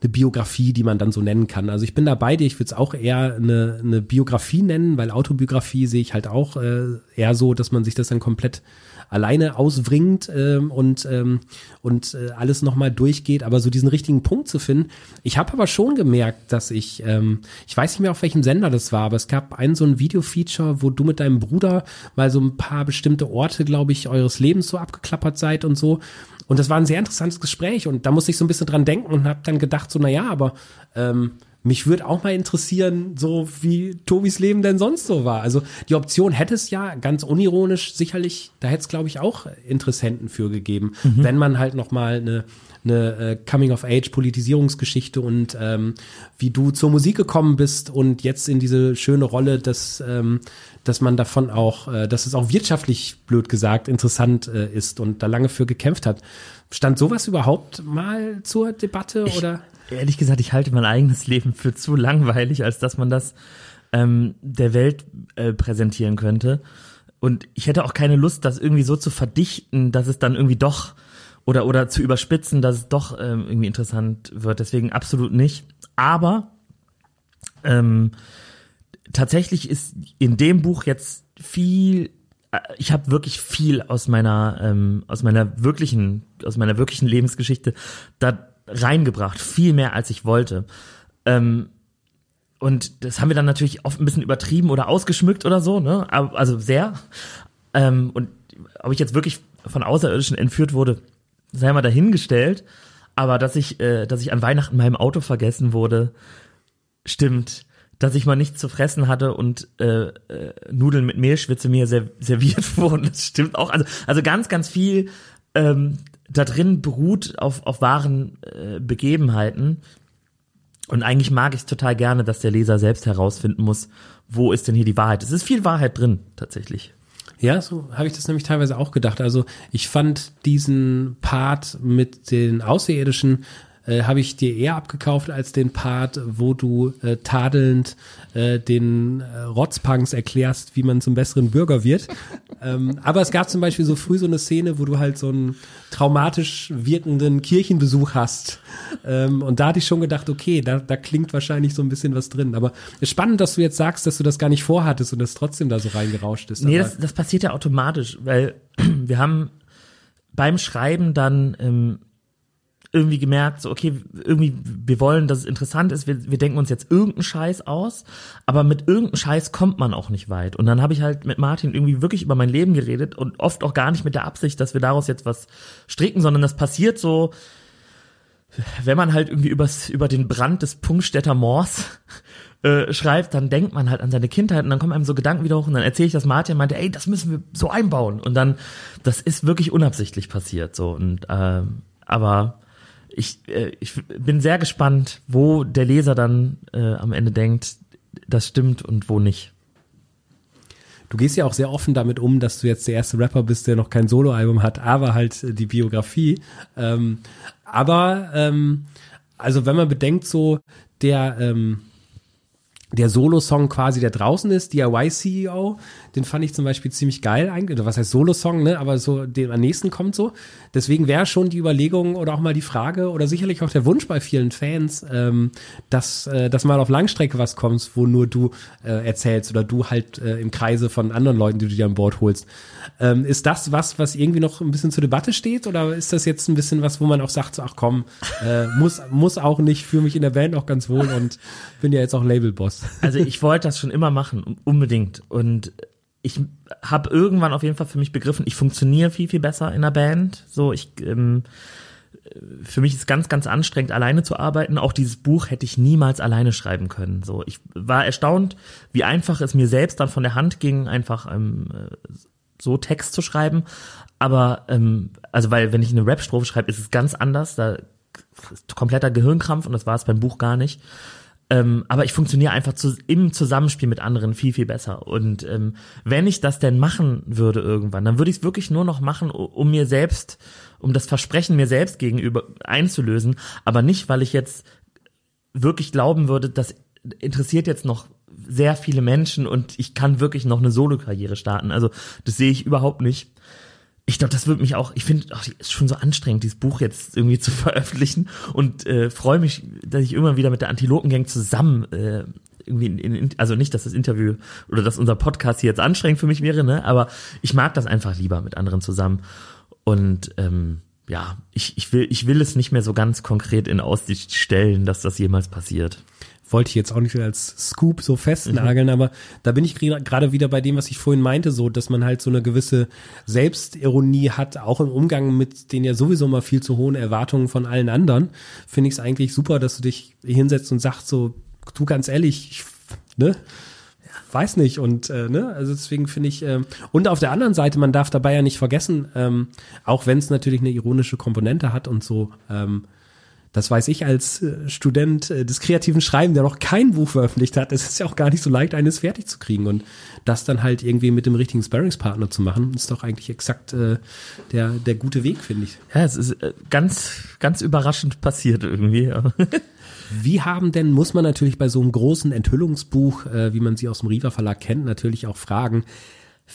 eine Biografie, die man dann so nennen kann. Also ich bin da bei dir, ich würde es auch eher eine, eine Biografie nennen, weil Autobiografie sehe ich halt auch äh, eher so, dass man sich das dann komplett alleine auswringt ähm, und, ähm, und äh, alles nochmal durchgeht, aber so diesen richtigen Punkt zu finden. Ich habe aber schon gemerkt, dass ich, ähm, ich weiß nicht mehr auf welchem Sender das war, aber es gab ein so ein Video-Feature, wo du mit deinem Bruder mal so ein paar bestimmte Orte, glaube ich, eures Lebens so abgeklappert seid und so. Und das war ein sehr interessantes Gespräch und da musste ich so ein bisschen dran denken und habe dann gedacht, so, na ja, aber ähm, mich würde auch mal interessieren, so wie Tobis Leben denn sonst so war. Also die Option hätte es ja ganz unironisch sicherlich, da hätte es glaube ich auch Interessenten für gegeben, mhm. wenn man halt noch mal eine eine äh, Coming-of-Age-Politisierungsgeschichte und ähm, wie du zur Musik gekommen bist und jetzt in diese schöne Rolle, dass, ähm, dass man davon auch, äh, dass es auch wirtschaftlich, blöd gesagt, interessant äh, ist und da lange für gekämpft hat. Stand sowas überhaupt mal zur Debatte ich, oder? ehrlich gesagt, ich halte mein eigenes Leben für zu langweilig, als dass man das ähm, der Welt äh, präsentieren könnte. Und ich hätte auch keine Lust, das irgendwie so zu verdichten, dass es dann irgendwie doch oder oder zu überspitzen, dass es doch ähm, irgendwie interessant wird. Deswegen absolut nicht. Aber ähm, tatsächlich ist in dem Buch jetzt viel ich habe wirklich viel aus meiner ähm, aus meiner wirklichen aus meiner wirklichen Lebensgeschichte da reingebracht, viel mehr als ich wollte. Ähm, und das haben wir dann natürlich oft ein bisschen übertrieben oder ausgeschmückt oder so, ne? Also sehr. Ähm, und ob ich jetzt wirklich von Außerirdischen entführt wurde, sei mal dahingestellt. Aber dass ich, äh, dass ich an Weihnachten in meinem Auto vergessen wurde, stimmt. Dass ich mal nichts zu fressen hatte und äh, äh, Nudeln mit Mehlschwitze mir ser serviert *laughs* wurden. Das stimmt auch. Also, also ganz, ganz viel ähm, da drin beruht auf, auf wahren äh, Begebenheiten. Und eigentlich mag ich es total gerne, dass der Leser selbst herausfinden muss, wo ist denn hier die Wahrheit. Es ist viel Wahrheit drin, tatsächlich. Ja, so habe ich das nämlich teilweise auch gedacht. Also ich fand diesen Part mit den Außerirdischen äh, habe ich dir eher abgekauft als den Part, wo du äh, tadelnd äh, den äh, Rotzpunks erklärst, wie man zum besseren Bürger wird. *laughs* ähm, aber es gab zum Beispiel so früh so eine Szene, wo du halt so einen traumatisch wirkenden Kirchenbesuch hast. Ähm, und da hatte ich schon gedacht, okay, da, da klingt wahrscheinlich so ein bisschen was drin. Aber es ist spannend, dass du jetzt sagst, dass du das gar nicht vorhattest und das trotzdem da so reingerauscht ist. Nee, das, das passiert ja automatisch, weil *clears throat* wir haben beim Schreiben dann ähm, irgendwie gemerkt, so, okay, irgendwie, wir wollen, dass es interessant ist, wir, wir denken uns jetzt irgendeinen Scheiß aus, aber mit irgendeinem Scheiß kommt man auch nicht weit. Und dann habe ich halt mit Martin irgendwie wirklich über mein Leben geredet und oft auch gar nicht mit der Absicht, dass wir daraus jetzt was stricken, sondern das passiert so, wenn man halt irgendwie übers, über den Brand des Punktstädter Moors *laughs* äh, schreibt, dann denkt man halt an seine Kindheit und dann kommen einem so Gedanken wieder hoch und dann erzähle ich das Martin meinte, ey, das müssen wir so einbauen. Und dann, das ist wirklich unabsichtlich passiert so. Und ähm, aber ich, äh, ich bin sehr gespannt, wo der Leser dann äh, am Ende denkt, das stimmt und wo nicht. Du gehst ja auch sehr offen damit um, dass du jetzt der erste Rapper bist, der noch kein Soloalbum hat, aber halt die Biografie. Ähm, aber ähm, also wenn man bedenkt, so der ähm, der Solo-Song quasi, der draußen ist, DIY-CEO, den fand ich zum Beispiel ziemlich geil eigentlich, was heißt Solo-Song, ne, aber so, den am nächsten kommt so. Deswegen wäre schon die Überlegung oder auch mal die Frage oder sicherlich auch der Wunsch bei vielen Fans, ähm, dass, äh, dass mal auf Langstrecke was kommt, wo nur du äh, erzählst oder du halt äh, im Kreise von anderen Leuten, die du dir an Bord holst. Ähm, ist das was, was irgendwie noch ein bisschen zur Debatte steht oder ist das jetzt ein bisschen was, wo man auch sagt, so, ach komm, äh, muss, muss auch nicht, fühle mich in der Band auch ganz wohl und bin ja jetzt auch Labelboss. Also ich wollte das schon immer machen, unbedingt. Und ich habe irgendwann auf jeden Fall für mich begriffen, ich funktioniere viel, viel besser in der Band. So, ich ähm, für mich ist ganz, ganz anstrengend, alleine zu arbeiten. Auch dieses Buch hätte ich niemals alleine schreiben können. So, ich war erstaunt, wie einfach es mir selbst dann von der Hand ging, einfach ähm, so Text zu schreiben. Aber ähm, also weil wenn ich eine Rap-Strophe schreibe, ist es ganz anders. Da ist kompletter Gehirnkrampf und das war es beim Buch gar nicht. Ähm, aber ich funktioniere einfach zu, im Zusammenspiel mit anderen viel, viel besser. Und ähm, wenn ich das denn machen würde irgendwann, dann würde ich es wirklich nur noch machen, um mir selbst, um das Versprechen mir selbst gegenüber einzulösen, aber nicht, weil ich jetzt wirklich glauben würde, das interessiert jetzt noch sehr viele Menschen und ich kann wirklich noch eine Solo-Karriere starten. Also das sehe ich überhaupt nicht ich glaube, das wird mich auch, ich finde, es ist schon so anstrengend, dieses Buch jetzt irgendwie zu *laughs* veröffentlichen. Und äh, freue mich, dass ich immer wieder mit der Antilopengang zusammen äh, irgendwie, in, in, also nicht, dass das Interview oder dass unser Podcast hier jetzt anstrengend für mich wäre, ne, aber ich mag das einfach lieber mit anderen zusammen. Und ähm, ja, ich, ich will, ich will es nicht mehr so ganz konkret in Aussicht stellen, dass das jemals passiert wollte ich jetzt auch nicht als Scoop so festnageln, mhm. aber da bin ich gerade wieder bei dem, was ich vorhin meinte, so, dass man halt so eine gewisse Selbstironie hat, auch im Umgang mit den ja sowieso mal viel zu hohen Erwartungen von allen anderen. Finde ich es eigentlich super, dass du dich hinsetzt und sagst so, du ganz ehrlich, ich, ne? weiß nicht und äh, ne also deswegen finde ich ähm, und auf der anderen Seite man darf dabei ja nicht vergessen ähm, auch wenn es natürlich eine ironische Komponente hat und so ähm, das weiß ich als äh, Student äh, des kreativen Schreiben, der noch kein Buch veröffentlicht hat, es ist ja auch gar nicht so leicht, eines fertig zu kriegen. Und das dann halt irgendwie mit dem richtigen Sparringspartner zu machen, ist doch eigentlich exakt äh, der, der gute Weg, finde ich. Ja, es ist äh, ganz, ganz überraschend passiert irgendwie. *laughs* Wie haben denn, muss man natürlich bei so einem großen Enthüllungsbuch, äh, wie man sie aus dem Riva Verlag kennt, natürlich auch fragen,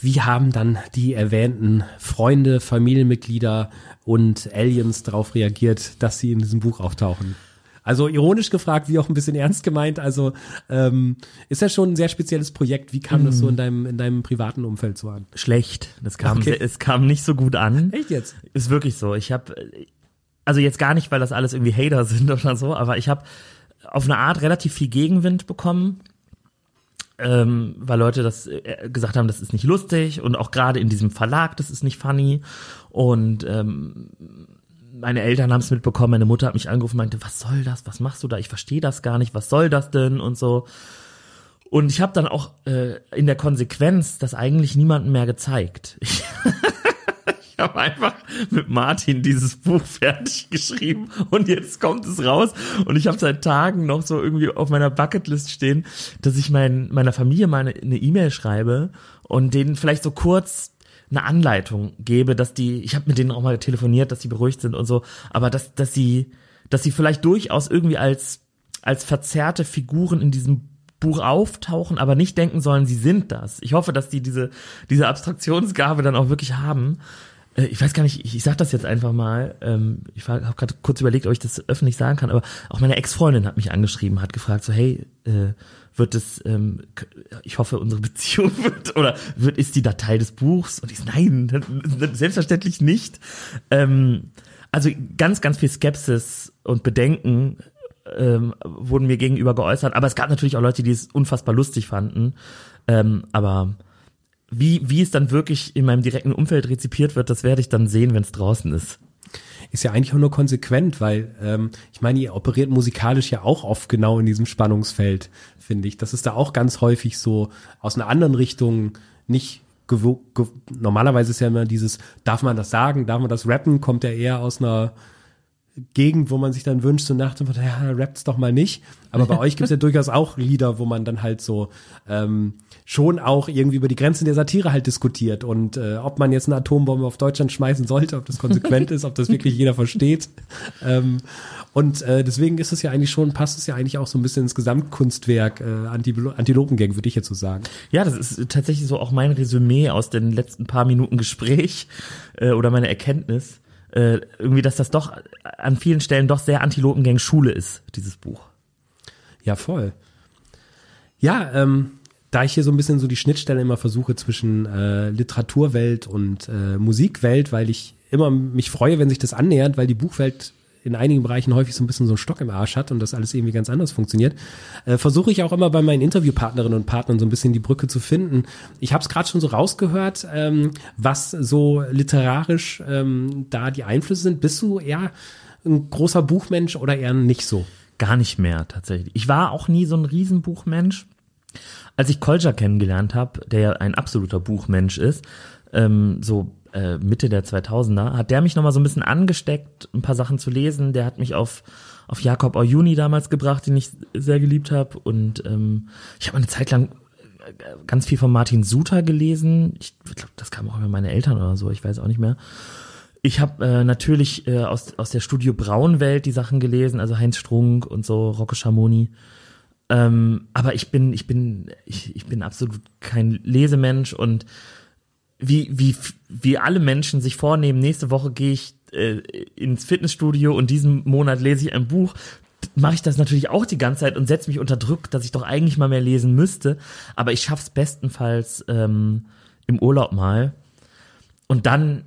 wie haben dann die erwähnten Freunde, Familienmitglieder und Aliens darauf reagiert, dass sie in diesem Buch auftauchen? Also ironisch gefragt, wie auch ein bisschen ernst gemeint. Also ähm, ist ja schon ein sehr spezielles Projekt. Wie kam mm. das so in deinem in deinem privaten Umfeld so an? Schlecht. Das kam okay. es kam nicht so gut an. Echt jetzt? Ist wirklich so. Ich habe also jetzt gar nicht, weil das alles irgendwie Hater *laughs* sind oder so, aber ich habe auf eine Art relativ viel Gegenwind bekommen ähm, weil Leute das äh, gesagt haben, das ist nicht lustig und auch gerade in diesem Verlag, das ist nicht funny. Und ähm, meine Eltern haben es mitbekommen, meine Mutter hat mich angerufen meinte, was soll das, was machst du da, ich verstehe das gar nicht, was soll das denn und so. Und ich habe dann auch äh, in der Konsequenz das eigentlich niemandem mehr gezeigt. *laughs* Habe einfach mit Martin dieses Buch fertig geschrieben und jetzt kommt es raus und ich habe seit Tagen noch so irgendwie auf meiner Bucketlist stehen, dass ich mein, meiner Familie mal eine E-Mail schreibe und denen vielleicht so kurz eine Anleitung gebe, dass die, ich habe mit denen auch mal telefoniert, dass sie beruhigt sind und so, aber dass, dass sie, dass sie vielleicht durchaus irgendwie als, als verzerrte Figuren in diesem Buch auftauchen, aber nicht denken sollen, sie sind das. Ich hoffe, dass die diese, diese Abstraktionsgabe dann auch wirklich haben. Äh, ich weiß gar nicht, ich, ich sag das jetzt einfach mal. Ähm, ich habe gerade kurz überlegt, ob ich das öffentlich sagen kann, aber auch meine Ex-Freundin hat mich angeschrieben, hat gefragt, so, hey, äh, wird es, ähm, ich hoffe, unsere Beziehung *laughs* wird, oder wird, ist die Datei des Buchs? Und ich so, nein, *laughs* selbstverständlich nicht. Ähm, also ganz, ganz viel Skepsis und Bedenken ähm, wurden mir gegenüber geäußert. Aber es gab natürlich auch Leute, die es unfassbar lustig fanden. Ähm, aber wie, wie es dann wirklich in meinem direkten Umfeld rezipiert wird, das werde ich dann sehen, wenn es draußen ist. Ist ja eigentlich auch nur konsequent, weil ähm, ich meine, ihr operiert musikalisch ja auch oft genau in diesem Spannungsfeld, finde ich. Das ist da auch ganz häufig so aus einer anderen Richtung nicht normalerweise ist ja immer dieses, darf man das sagen, darf man das rappen, kommt ja eher aus einer Gegend, wo man sich dann wünscht, so nach dem ja, rappt's doch mal nicht. Aber bei *laughs* euch gibt's ja durchaus auch Lieder, wo man dann halt so ähm, schon auch irgendwie über die Grenzen der Satire halt diskutiert und äh, ob man jetzt eine Atombombe auf Deutschland schmeißen sollte, ob das konsequent ist, ob das wirklich jeder versteht. Ähm, und äh, deswegen ist es ja eigentlich schon, passt es ja eigentlich auch so ein bisschen ins Gesamtkunstwerk äh, Anti Antilopengang, würde ich jetzt so sagen. Ja, das ist tatsächlich so auch mein Resümee aus den letzten paar Minuten Gespräch äh, oder meine Erkenntnis äh, irgendwie, dass das doch an vielen Stellen doch sehr Antilopengang-Schule ist, dieses Buch. Ja, voll. Ja, ähm, da ich hier so ein bisschen so die Schnittstelle immer versuche zwischen äh, Literaturwelt und äh, Musikwelt, weil ich immer mich freue, wenn sich das annähert, weil die Buchwelt in einigen Bereichen häufig so ein bisschen so einen Stock im Arsch hat und das alles irgendwie ganz anders funktioniert, äh, versuche ich auch immer bei meinen Interviewpartnerinnen und Partnern so ein bisschen die Brücke zu finden. Ich habe es gerade schon so rausgehört, ähm, was so literarisch ähm, da die Einflüsse sind. Bist du eher ein großer Buchmensch oder eher nicht so? Gar nicht mehr tatsächlich. Ich war auch nie so ein Riesenbuchmensch. Als ich Kolja kennengelernt habe, der ja ein absoluter Buchmensch ist, ähm, so äh, Mitte der 2000er, hat der mich nochmal so ein bisschen angesteckt, ein paar Sachen zu lesen. Der hat mich auf, auf Jakob Oyuni damals gebracht, den ich sehr geliebt habe. Und ähm, ich habe eine Zeit lang äh, ganz viel von Martin Suter gelesen. Ich glaube, das kam auch über meine Eltern oder so, ich weiß auch nicht mehr. Ich habe äh, natürlich äh, aus, aus der Studio Braunwelt die Sachen gelesen, also Heinz Strunk und so, Rocco Schamoni. Ähm, aber ich bin, ich bin, ich, ich bin absolut kein Lesemensch und wie, wie, wie alle Menschen sich vornehmen, nächste Woche gehe ich äh, ins Fitnessstudio und diesen Monat lese ich ein Buch, mache ich das natürlich auch die ganze Zeit und setze mich unter Druck, dass ich doch eigentlich mal mehr lesen müsste. Aber ich schaff's bestenfalls ähm, im Urlaub mal. Und dann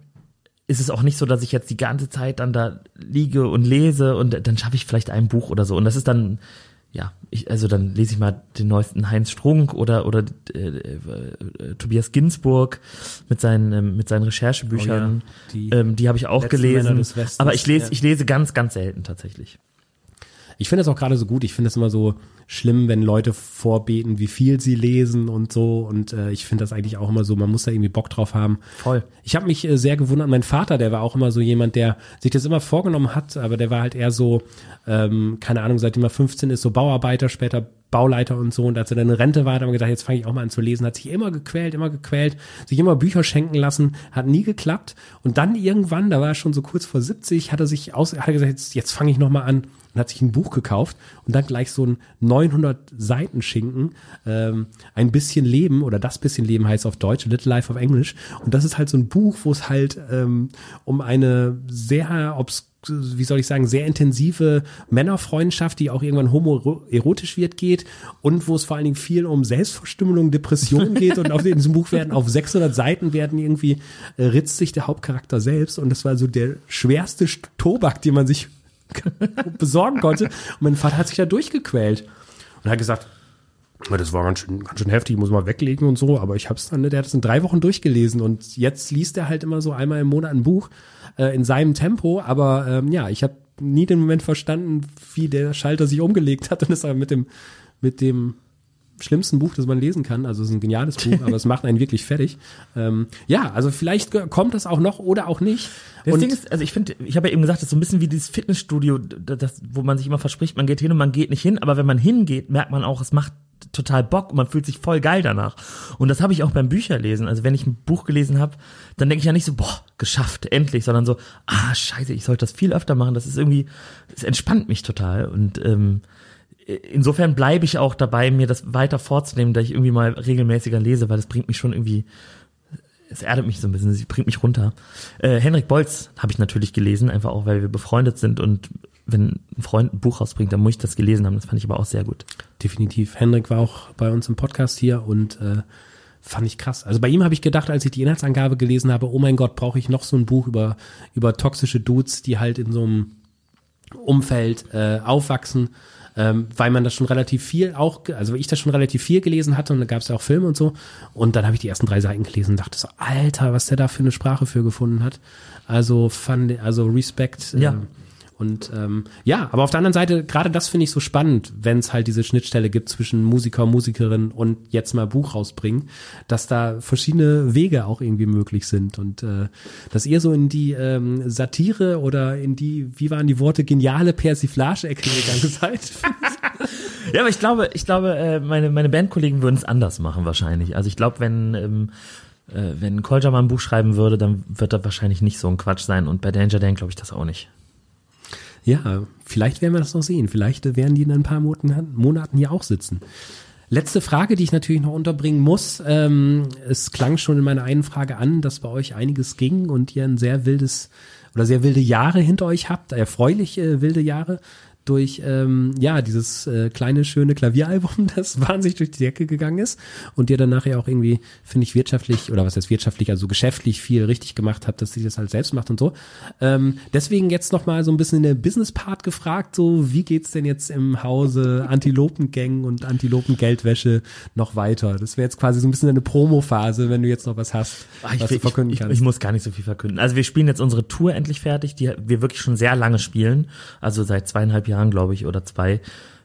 ist es auch nicht so, dass ich jetzt die ganze Zeit dann da liege und lese und dann schaffe ich vielleicht ein Buch oder so. Und das ist dann ja, ich, also dann lese ich mal den neuesten Heinz Strunk oder oder äh, äh, äh, Tobias Ginsburg mit seinen ähm, mit seinen Recherchebüchern. Oh ja, die, ähm, die habe ich auch gelesen. Aber ich lese ja. ich lese ganz ganz selten tatsächlich. Ich finde es auch gerade so gut. Ich finde es immer so schlimm, wenn Leute vorbeten, wie viel sie lesen und so. Und äh, ich finde das eigentlich auch immer so, man muss da irgendwie Bock drauf haben. Voll. Ich habe mich äh, sehr gewundert. Mein Vater, der war auch immer so jemand, der sich das immer vorgenommen hat, aber der war halt eher so, ähm, keine Ahnung, seitdem er 15 ist, so Bauarbeiter, später Bauleiter und so. Und als er dann in Rente war, hat er gesagt, jetzt fange ich auch mal an zu lesen. Hat sich immer gequält, immer gequält, sich immer Bücher schenken lassen, hat nie geklappt. Und dann irgendwann, da war er schon so kurz vor 70, hat er sich aus, hat er gesagt, jetzt, jetzt fange ich noch mal an und hat sich ein Buch gekauft und dann gleich so ein 900 Seiten Schinken, ähm, ein bisschen Leben oder das bisschen Leben heißt auf Deutsch, Little Life auf Englisch. Und das ist halt so ein Buch, wo es halt ähm, um eine sehr obs wie soll ich sagen, sehr intensive Männerfreundschaft, die auch irgendwann homoerotisch wird, geht und wo es vor allen Dingen viel um Selbstverstümmelung, Depression *laughs* geht und auf diesem Buch werden auf 600 Seiten werden irgendwie äh, ritzt sich der Hauptcharakter selbst und das war so der schwerste Tobak, den man sich *laughs* besorgen konnte. Und mein Vater hat sich da durchgequält und hat gesagt, das war ganz schön, ganz schön heftig, muss mal weglegen und so, aber ich hab's dann, der hat es in drei Wochen durchgelesen und jetzt liest er halt immer so einmal im Monat ein Buch äh, in seinem Tempo, aber ähm, ja, ich habe nie den Moment verstanden, wie der Schalter sich umgelegt hat und ist aber mit dem, mit dem schlimmsten Buch, das man lesen kann. Also es ist ein geniales Buch, aber es macht einen wirklich fertig. Ähm, ja, also vielleicht kommt das auch noch oder auch nicht. Das Und Ding ist, also ich finde, ich habe ja eben gesagt, das ist so ein bisschen wie dieses Fitnessstudio, das, wo man sich immer verspricht, man geht hin und man geht nicht hin, aber wenn man hingeht, merkt man auch, es macht total Bock und man fühlt sich voll geil danach. Und das habe ich auch beim Bücherlesen. Also wenn ich ein Buch gelesen habe, dann denke ich ja nicht so, boah, geschafft, endlich, sondern so, ah, scheiße, ich sollte das viel öfter machen. Das ist irgendwie, es entspannt mich total. Und ähm, insofern bleibe ich auch dabei, mir das weiter vorzunehmen, dass ich irgendwie mal regelmäßiger lese, weil das bringt mich schon irgendwie, es erdet mich so ein bisschen, es bringt mich runter. Äh, Henrik Bolz habe ich natürlich gelesen, einfach auch, weil wir befreundet sind und wenn ein Freund ein Buch rausbringt, dann muss ich das gelesen haben. Das fand ich aber auch sehr gut. Definitiv. Henrik war auch bei uns im Podcast hier und äh, fand ich krass. Also bei ihm habe ich gedacht, als ich die Inhaltsangabe gelesen habe, oh mein Gott, brauche ich noch so ein Buch über, über toxische Dudes, die halt in so einem Umfeld äh, aufwachsen ähm, weil man das schon relativ viel auch, also ich das schon relativ viel gelesen hatte und da gab es ja auch Filme und so. Und dann habe ich die ersten drei Seiten gelesen und dachte so, Alter, was der da für eine Sprache für gefunden hat. Also fand, also Respekt. Ja. Und ähm, ja, aber auf der anderen Seite, gerade das finde ich so spannend, wenn es halt diese Schnittstelle gibt zwischen Musiker, Musikerin und jetzt mal Buch rausbringen, dass da verschiedene Wege auch irgendwie möglich sind und äh, dass ihr so in die ähm, Satire oder in die, wie waren die Worte, geniale Persiflage-Ecke gegangen *laughs* seid. *laughs* Ja, aber ich glaube, ich glaube, äh, meine, meine Bandkollegen würden es anders machen wahrscheinlich. Also ich glaube, wenn, ähm, äh, wenn Kolja mal ein Buch schreiben würde, dann wird das wahrscheinlich nicht so ein Quatsch sein. Und bei Danger Dan glaube ich das auch nicht. Ja, vielleicht werden wir das noch sehen. Vielleicht werden die in ein paar Monaten, hier auch sitzen. Letzte Frage, die ich natürlich noch unterbringen muss. Ähm, es klang schon in meiner einen Frage an, dass bei euch einiges ging und ihr ein sehr wildes oder sehr wilde Jahre hinter euch habt, erfreulich äh, wilde Jahre durch ähm, ja dieses äh, kleine schöne Klavieralbum, *laughs* das wahnsinnig durch die Decke gegangen ist und dir dann nachher auch irgendwie finde ich wirtschaftlich oder was heißt wirtschaftlich also geschäftlich viel richtig gemacht habt, dass sie das halt selbst macht und so. Ähm, deswegen jetzt noch mal so ein bisschen in der Business Part gefragt, so wie geht's denn jetzt im Hause Antilopengang und Antilopengeldwäsche noch weiter? Das wäre jetzt quasi so ein bisschen eine Promo-Phase, wenn du jetzt noch was hast, Ach, ich, was will- du verkünden ich, ich, kannst. ich muss gar nicht so viel verkünden. Also wir spielen jetzt unsere Tour endlich fertig, die wir wirklich schon sehr lange spielen. Also seit zweieinhalb Jahren, glaube ich, oder zwei,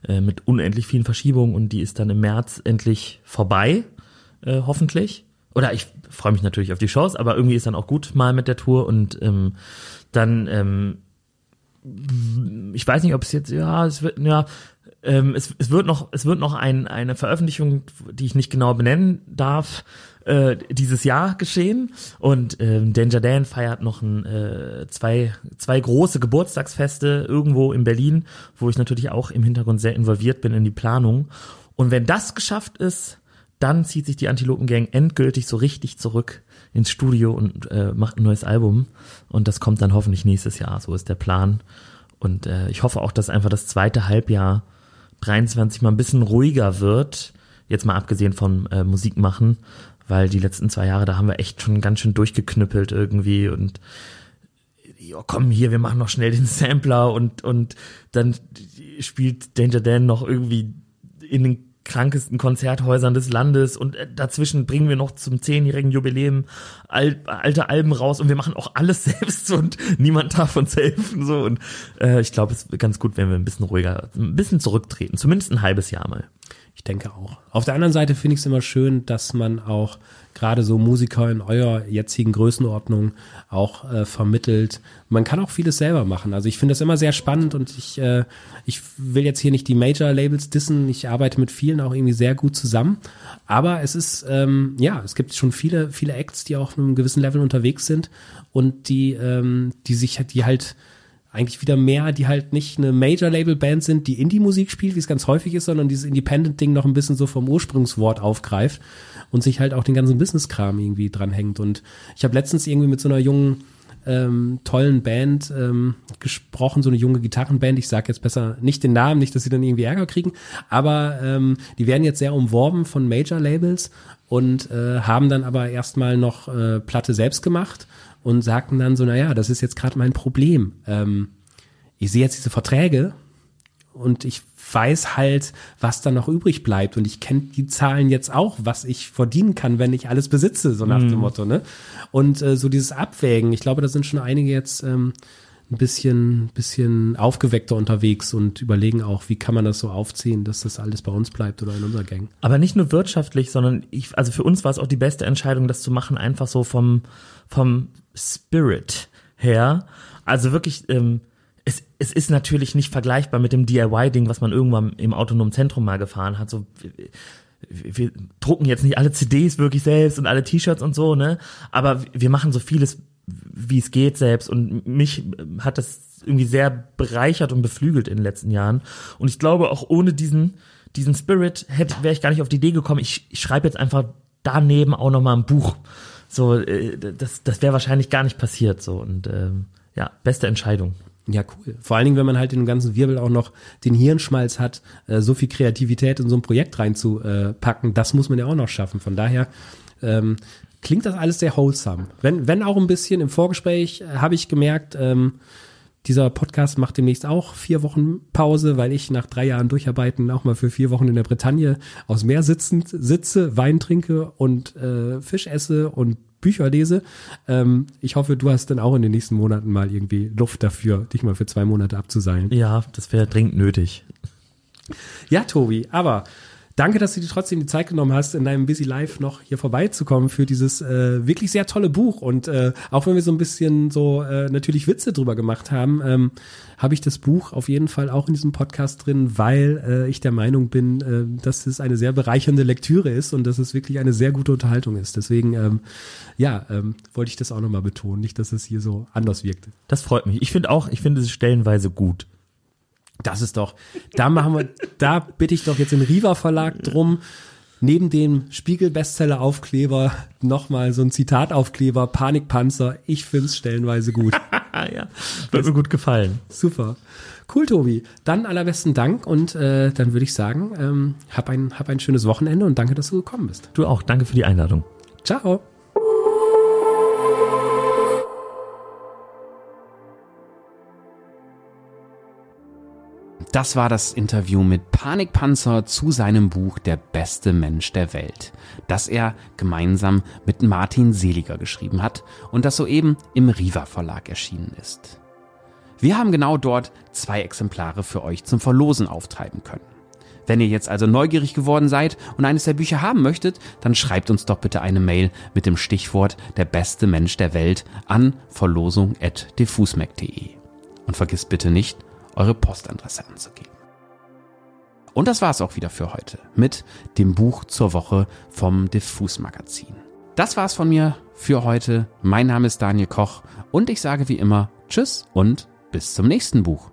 äh, mit unendlich vielen Verschiebungen und die ist dann im März endlich vorbei, äh, hoffentlich. Oder ich freue mich natürlich auf die Shows, aber irgendwie ist dann auch gut mal mit der Tour und ähm, dann ähm, ich weiß nicht, ob es jetzt, ja, es wird, ja, ähm, es, es wird noch, es wird noch ein, eine Veröffentlichung, die ich nicht genau benennen darf, äh, dieses Jahr geschehen. Und ähm, Danger Dan feiert noch ein, äh, zwei, zwei große Geburtstagsfeste irgendwo in Berlin, wo ich natürlich auch im Hintergrund sehr involviert bin in die Planung. Und wenn das geschafft ist, dann zieht sich die Antilopen-Gang endgültig so richtig zurück ins Studio und äh, macht ein neues Album. Und das kommt dann hoffentlich nächstes Jahr. So ist der Plan. Und äh, ich hoffe auch, dass einfach das zweite Halbjahr 23 mal ein bisschen ruhiger wird. Jetzt mal abgesehen von äh, Musik machen, weil die letzten zwei Jahre, da haben wir echt schon ganz schön durchgeknüppelt irgendwie und ja, komm hier, wir machen noch schnell den Sampler und, und dann spielt Danger Dan noch irgendwie in den krankesten Konzerthäusern des Landes und äh, dazwischen bringen wir noch zum zehnjährigen Jubiläum al alte Alben raus und wir machen auch alles *laughs* selbst und niemand darf uns helfen so und äh, ich glaube, es ist ganz gut, wenn wir ein bisschen ruhiger, ein bisschen zurücktreten, zumindest ein halbes Jahr mal. Ich denke auch. Auf der anderen Seite finde ich es immer schön, dass man auch gerade so Musiker in eurer jetzigen Größenordnung auch äh, vermittelt. Man kann auch vieles selber machen. Also ich finde das immer sehr spannend und ich, äh, ich will jetzt hier nicht die Major-Labels dissen. Ich arbeite mit vielen auch irgendwie sehr gut zusammen. Aber es ist, ähm, ja, es gibt schon viele, viele Acts, die auch auf einem gewissen Level unterwegs sind und die, ähm, die sich, die halt eigentlich wieder mehr, die halt nicht eine Major-Label-Band sind, die Indie-Musik spielt, wie es ganz häufig ist, sondern dieses Independent-Ding noch ein bisschen so vom Ursprungswort aufgreift und sich halt auch den ganzen Business-Kram irgendwie dranhängt. Und ich habe letztens irgendwie mit so einer jungen, ähm, tollen Band ähm, gesprochen, so eine junge Gitarrenband. Ich sage jetzt besser nicht den Namen, nicht, dass sie dann irgendwie Ärger kriegen, aber ähm, die werden jetzt sehr umworben von Major-Labels und äh, haben dann aber erstmal noch äh, Platte selbst gemacht und sagten dann so, naja, das ist jetzt gerade mein Problem. Ähm, ich sehe jetzt diese Verträge und ich weiß halt, was da noch übrig bleibt und ich kenne die Zahlen jetzt auch, was ich verdienen kann, wenn ich alles besitze, so nach dem Motto, ne? Und äh, so dieses Abwägen, ich glaube, da sind schon einige jetzt ähm, ein bisschen, bisschen aufgeweckter unterwegs und überlegen auch, wie kann man das so aufziehen, dass das alles bei uns bleibt oder in unserer Gang. Aber nicht nur wirtschaftlich, sondern ich, also für uns war es auch die beste Entscheidung, das zu machen, einfach so vom, vom Spirit her. Also wirklich, ähm, es, es ist natürlich nicht vergleichbar mit dem DIY-Ding, was man irgendwann im autonomen Zentrum mal gefahren hat. So, wir, drucken jetzt nicht alle CDs wirklich selbst und alle T-Shirts und so, ne? Aber wir machen so vieles, wie es geht selbst. Und mich hat das irgendwie sehr bereichert und beflügelt in den letzten Jahren. Und ich glaube, auch ohne diesen, diesen Spirit hätte, wäre ich gar nicht auf die Idee gekommen. Ich, ich schreibe jetzt einfach daneben auch noch mal ein Buch. So, äh, das, das wäre wahrscheinlich gar nicht passiert. So und ähm, ja, beste Entscheidung. Ja, cool. Vor allen Dingen, wenn man halt den ganzen Wirbel auch noch den Hirnschmalz hat, äh, so viel Kreativität in so ein Projekt reinzupacken, das muss man ja auch noch schaffen. Von daher ähm, klingt das alles sehr wholesome. Wenn, wenn auch ein bisschen im Vorgespräch äh, habe ich gemerkt, ähm, dieser Podcast macht demnächst auch vier Wochen Pause, weil ich nach drei Jahren Durcharbeiten auch mal für vier Wochen in der Bretagne aus Meer sitzend sitze, Wein trinke und äh, Fisch esse und Bücher lese. Ähm, ich hoffe, du hast dann auch in den nächsten Monaten mal irgendwie Luft dafür, dich mal für zwei Monate abzuseilen. Ja, das wäre dringend nötig. Ja, Tobi, aber Danke, dass du dir trotzdem die Zeit genommen hast, in deinem Busy Life noch hier vorbeizukommen für dieses äh, wirklich sehr tolle Buch. Und äh, auch wenn wir so ein bisschen so äh, natürlich Witze drüber gemacht haben, ähm, habe ich das Buch auf jeden Fall auch in diesem Podcast drin, weil äh, ich der Meinung bin, äh, dass es eine sehr bereichernde Lektüre ist und dass es wirklich eine sehr gute Unterhaltung ist. Deswegen, ähm, ja, ähm, wollte ich das auch nochmal betonen, nicht, dass es hier so anders wirkte. Das freut mich. Ich finde auch, ich finde es stellenweise gut. Das ist doch, da machen wir, da bitte ich doch jetzt den Riva Verlag drum, neben dem Spiegel-Bestseller-Aufkleber nochmal so ein Zitataufkleber, Panikpanzer. Ich find's stellenweise gut. *laughs* ja, wird mir gut gefallen. Super. Cool, Tobi. Dann allerbesten Dank und äh, dann würde ich sagen, ähm, hab, ein, hab ein schönes Wochenende und danke, dass du gekommen bist. Du auch. Danke für die Einladung. Ciao. Das war das Interview mit Panikpanzer zu seinem Buch Der beste Mensch der Welt, das er gemeinsam mit Martin Seliger geschrieben hat und das soeben im Riva Verlag erschienen ist. Wir haben genau dort zwei Exemplare für euch zum Verlosen auftreiben können. Wenn ihr jetzt also neugierig geworden seid und eines der Bücher haben möchtet, dann schreibt uns doch bitte eine Mail mit dem Stichwort Der beste Mensch der Welt an verlosung.diffusmac.de. Und vergisst bitte nicht, eure Postadresse anzugeben. Und das war's auch wieder für heute mit dem Buch zur Woche vom Diffus Magazin. Das war's von mir für heute. Mein Name ist Daniel Koch und ich sage wie immer Tschüss und bis zum nächsten Buch.